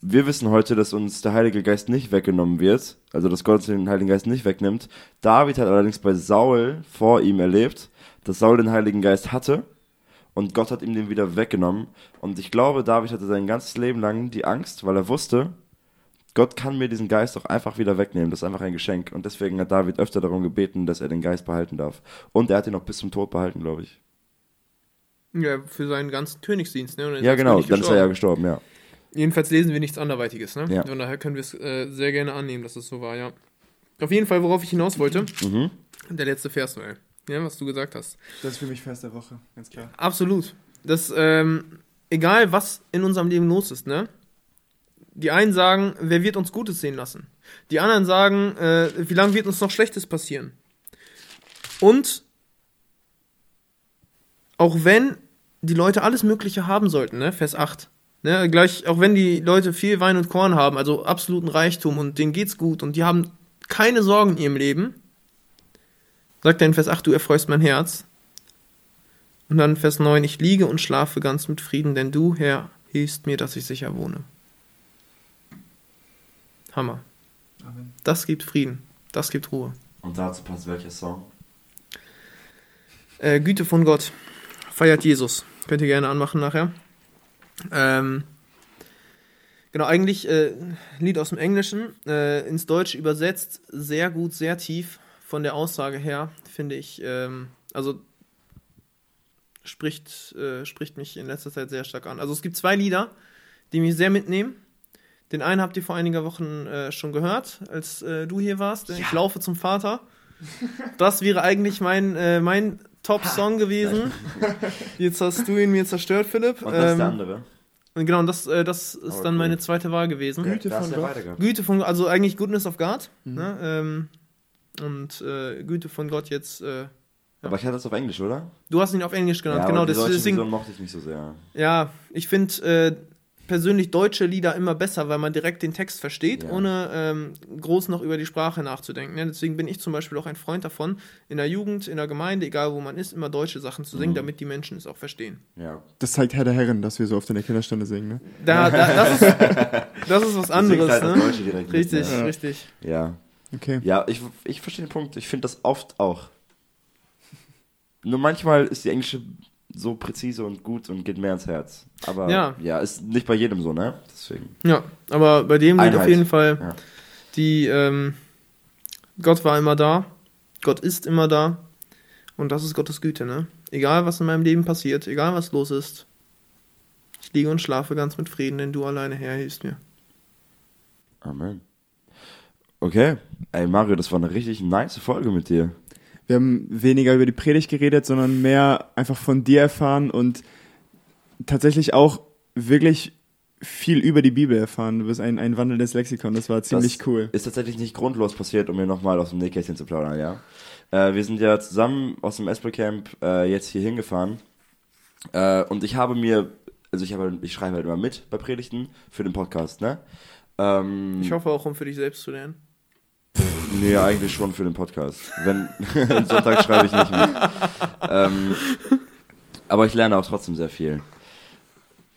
Wir wissen heute, dass uns der Heilige Geist nicht weggenommen wird, also dass Gott uns den Heiligen Geist nicht wegnimmt. David hat allerdings bei Saul vor ihm erlebt, dass Saul den Heiligen Geist hatte und Gott hat ihm den wieder weggenommen. Und ich glaube, David hatte sein ganzes Leben lang die Angst, weil er wusste, Gott kann mir diesen Geist doch einfach wieder wegnehmen. Das ist einfach ein Geschenk. Und deswegen hat David öfter darum gebeten, dass er den Geist behalten darf. Und er hat ihn noch bis zum Tod behalten, glaube ich. Ja, für seinen ganzen Königsdienst, ne? Ja, genau. Dann ist er ja gestorben. gestorben, ja. Jedenfalls lesen wir nichts anderweitiges, ne? Ja. Von daher können wir es äh, sehr gerne annehmen, dass es so war, ja. Auf jeden Fall, worauf ich hinaus wollte, Mhm. der letzte Vers, Noel. Ja, was du gesagt hast. Das ist für mich Fest der Woche, ganz klar. Absolut. Das, ähm, egal was in unserem Leben los ist, ne? Die einen sagen, wer wird uns Gutes sehen lassen? Die anderen sagen, äh, wie lange wird uns noch Schlechtes passieren? Und auch wenn die Leute alles Mögliche haben sollten, ne? Vers 8. Ne? Gleich, auch wenn die Leute viel Wein und Korn haben, also absoluten Reichtum und denen geht's gut und die haben keine Sorgen in ihrem Leben, sagt er in Vers 8, du erfreust mein Herz. Und dann Vers 9, ich liege und schlafe ganz mit Frieden, denn du, Herr, hilfst mir, dass ich sicher wohne. Hammer. Amen. Das gibt Frieden. Das gibt Ruhe. Und dazu passt welcher Song? Äh, Güte von Gott. Feiert Jesus. Könnt ihr gerne anmachen nachher. Ähm, genau, eigentlich äh, ein Lied aus dem Englischen, äh, ins Deutsche übersetzt, sehr gut, sehr tief von der Aussage her, finde ich. Ähm, also spricht, äh, spricht mich in letzter Zeit sehr stark an. Also es gibt zwei Lieder, die mich sehr mitnehmen. Den einen habt ihr vor einiger Wochen äh, schon gehört, als äh, du hier warst. Ich laufe zum Vater. Das wäre eigentlich mein, äh, mein Top-Song gewesen. Jetzt hast du ihn mir zerstört, Philipp. Und das ist der Ähm, andere. und genau, und das, äh, das ist Oh, dann cool. meine zweite Wahl gewesen. Güte von ja Gott. Güte von also eigentlich Goodness of God. Mhm. Ne? Ähm, und äh, Güte von Gott jetzt. Äh, Aber ich hatte das auf Englisch, oder? du hast ihn auf Englisch genannt, ja, genau. aber die deutsche Deswegen, Version mochte ich nicht so sehr. ja, ich finde äh, persönlich deutsche Lieder immer besser, weil man direkt den Text versteht, Ja. ohne ähm, groß noch über die Sprache nachzudenken. Ne? Deswegen bin ich zum Beispiel auch ein Freund davon, in der Jugend, in der Gemeinde, egal wo man ist, immer deutsche Sachen zu singen, Mhm. damit die Menschen es auch verstehen. Ja. Das zeigt Herr der Herren, dass wir so oft in der Kinderstunde singen, ne? Da, da, das, ist, das ist was (laughs) Deswegen anderes, halt das ne? Deutsche direkt mit, Richtig, Ja. richtig. ja. Okay. Ja, ich, ich verstehe den Punkt. Ich finde das oft auch. Nur manchmal ist die englische so präzise und gut und geht mehr ins Herz. Aber Ja. ja, ist nicht bei jedem so, ne? Deswegen. Ja, aber bei dem Lied auf Einheit. jeden Fall Ja. die ähm, Gott war immer da, Gott ist immer da und das ist Gottes Güte, ne? Egal was in meinem Leben passiert, egal was los ist, ich liege und schlafe ganz mit Frieden, denn du alleine Herr hilfst mir. Amen. Okay. Ey, Mario, das war eine richtig nice Folge mit dir. Wir haben weniger über die Predigt geredet, sondern mehr einfach von dir erfahren und tatsächlich auch wirklich viel über die Bibel erfahren. Du bist ein, ein wandelndes Lexikon, das war ziemlich Das cool. Ist tatsächlich nicht grundlos passiert, um mir nochmal aus dem Nähkästchen zu plaudern, ja. Äh, wir sind ja zusammen aus dem Espel Camp äh, jetzt hier hingefahren. Äh, und ich habe mir, also ich habe, ich schreibe halt immer mit bei Predigten für den Podcast, ne? Ähm, Ich hoffe auch, um für dich selbst zu lernen. Nee, eigentlich schon für den Podcast. Wenn (laughs) Sonntag schreibe ich nicht mit. Ähm, aber ich lerne auch trotzdem sehr viel.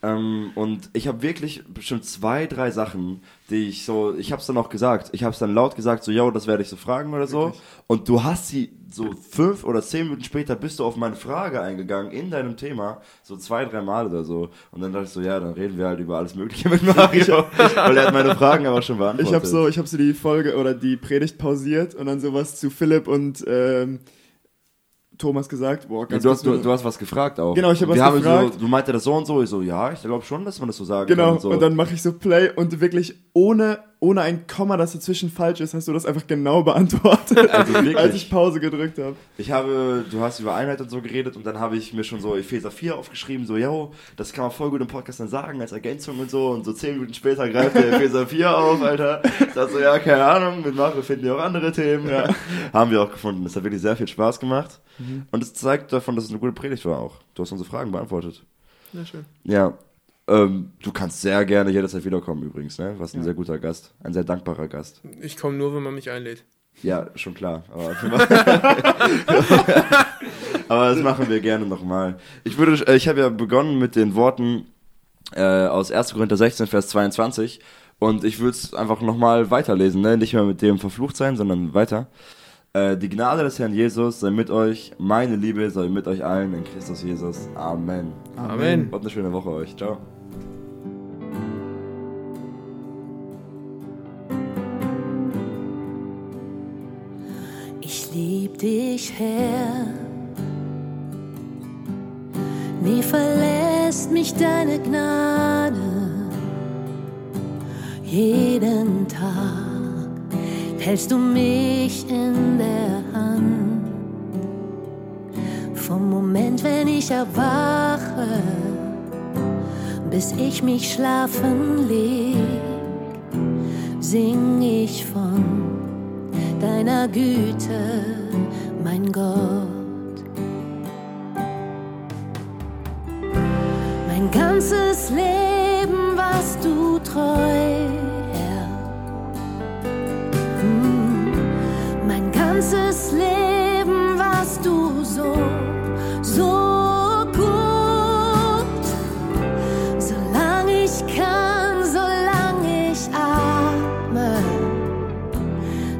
Ähm, und ich habe wirklich bestimmt zwei, drei Sachen, die ich so, ich habe es dann auch gesagt, ich habe es dann laut gesagt, so, yo, das werde ich so fragen oder so. Wirklich? Und du hast sie so fünf oder zehn Minuten später bist du auf meine Frage eingegangen in deinem Thema, so zwei, drei Mal oder so. Und dann dachte ich so, ja, dann reden wir halt über alles Mögliche mit (laughs) Mario, weil er hat meine Fragen aber schon beantwortet. Ich habe so, ich hab so die Folge oder die Predigt pausiert und dann sowas zu Philipp und ähm, Thomas gesagt. Boah, Ja, du, hast, du, du hast was gefragt auch. Genau, ich hab Wir was haben gefragt. So, du meinte das so und so. Ich so, ja, ich glaube schon, dass man das so sagen Genau, kann. So. und dann mache ich so Play und wirklich ohne, ohne ein Komma, das dazwischen falsch ist, hast du das einfach genau beantwortet, (laughs) Also als ich Pause gedrückt habe. Ich habe, du hast über Einheit und so geredet und dann habe ich mir schon so Epheser 4 aufgeschrieben, so, yo, das kann man voll gut im Podcast dann sagen, als Ergänzung und so. Und so zehn Minuten später greift der Epheser 4 auf, Alter. Ich dachte so, ja, keine Ahnung, mit Mario finden wir auch andere Themen. Ja. Haben wir auch gefunden. Das hat wirklich sehr viel Spaß gemacht. Und es zeigt davon, dass es eine gute Predigt war auch. Du hast unsere Fragen beantwortet. Ja, schön. Ja. Ähm, du kannst sehr gerne jederzeit wiederkommen übrigens, ne? Warst ein sehr guter Gast. Ein sehr dankbarer Gast. Ich komme nur, wenn man mich einlädt. Ja, schon klar. Aber, (laughs) aber das machen wir gerne nochmal. Ich würde, äh, ich habe ja begonnen mit den Worten äh, aus 1. Korinther 16, Vers 22. Und ich würde es einfach nochmal weiterlesen, ne? Nicht mehr mit dem verflucht sein, sondern weiter. Äh, die Gnade des Herrn Jesus sei mit euch. Meine Liebe sei mit euch allen in Christus Jesus. Amen. Amen. Und eine schöne Woche euch. Ciao. Ich lieb dich, Herr. Nie verlässt mich deine Gnade. Jeden Tag hältst du mich in der Hand. Vom Moment, wenn ich erwache, bis ich mich schlafen leg, sing ich von deiner Güte, mein Gott. Mein ganzes Leben warst du treu, Ganzes Leben warst du so, so gut. Solange ich kann, solange ich atme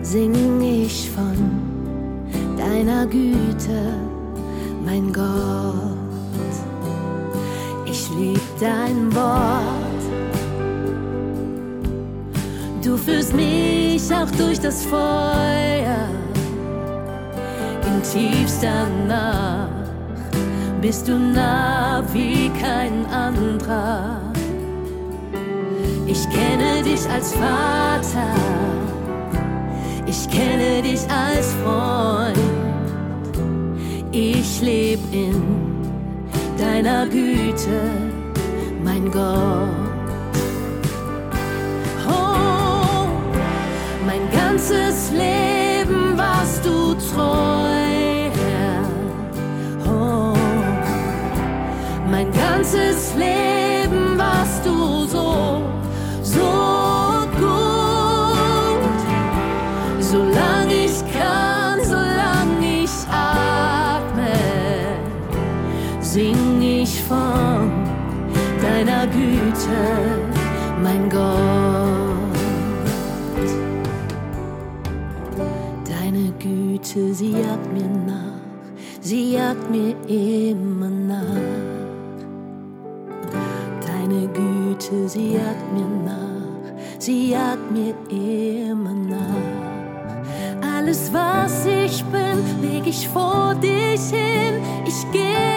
sing ich von deiner Güte, mein Gott. Ich lieb dein Wort. Du führst mich auch durch das Feuer in tiefster Nacht. Bist du nah wie kein anderer. Ich kenne dich als Vater. Ich kenne dich als Freund. Ich leb in deiner Güte, mein Gott. Oh, mein ganzes Leben ganzes Leben warst du so, so gut. Solange ich kann, solange ich atme, sing ich von deiner Güte, mein Gott. Deine Güte, sie jagt mir nach, sie jagt mir immer nach. Deine Güte, sie jagt mir nach, sie jagt mir immer nach. Alles, was ich bin, leg ich vor dich hin. Ich gebe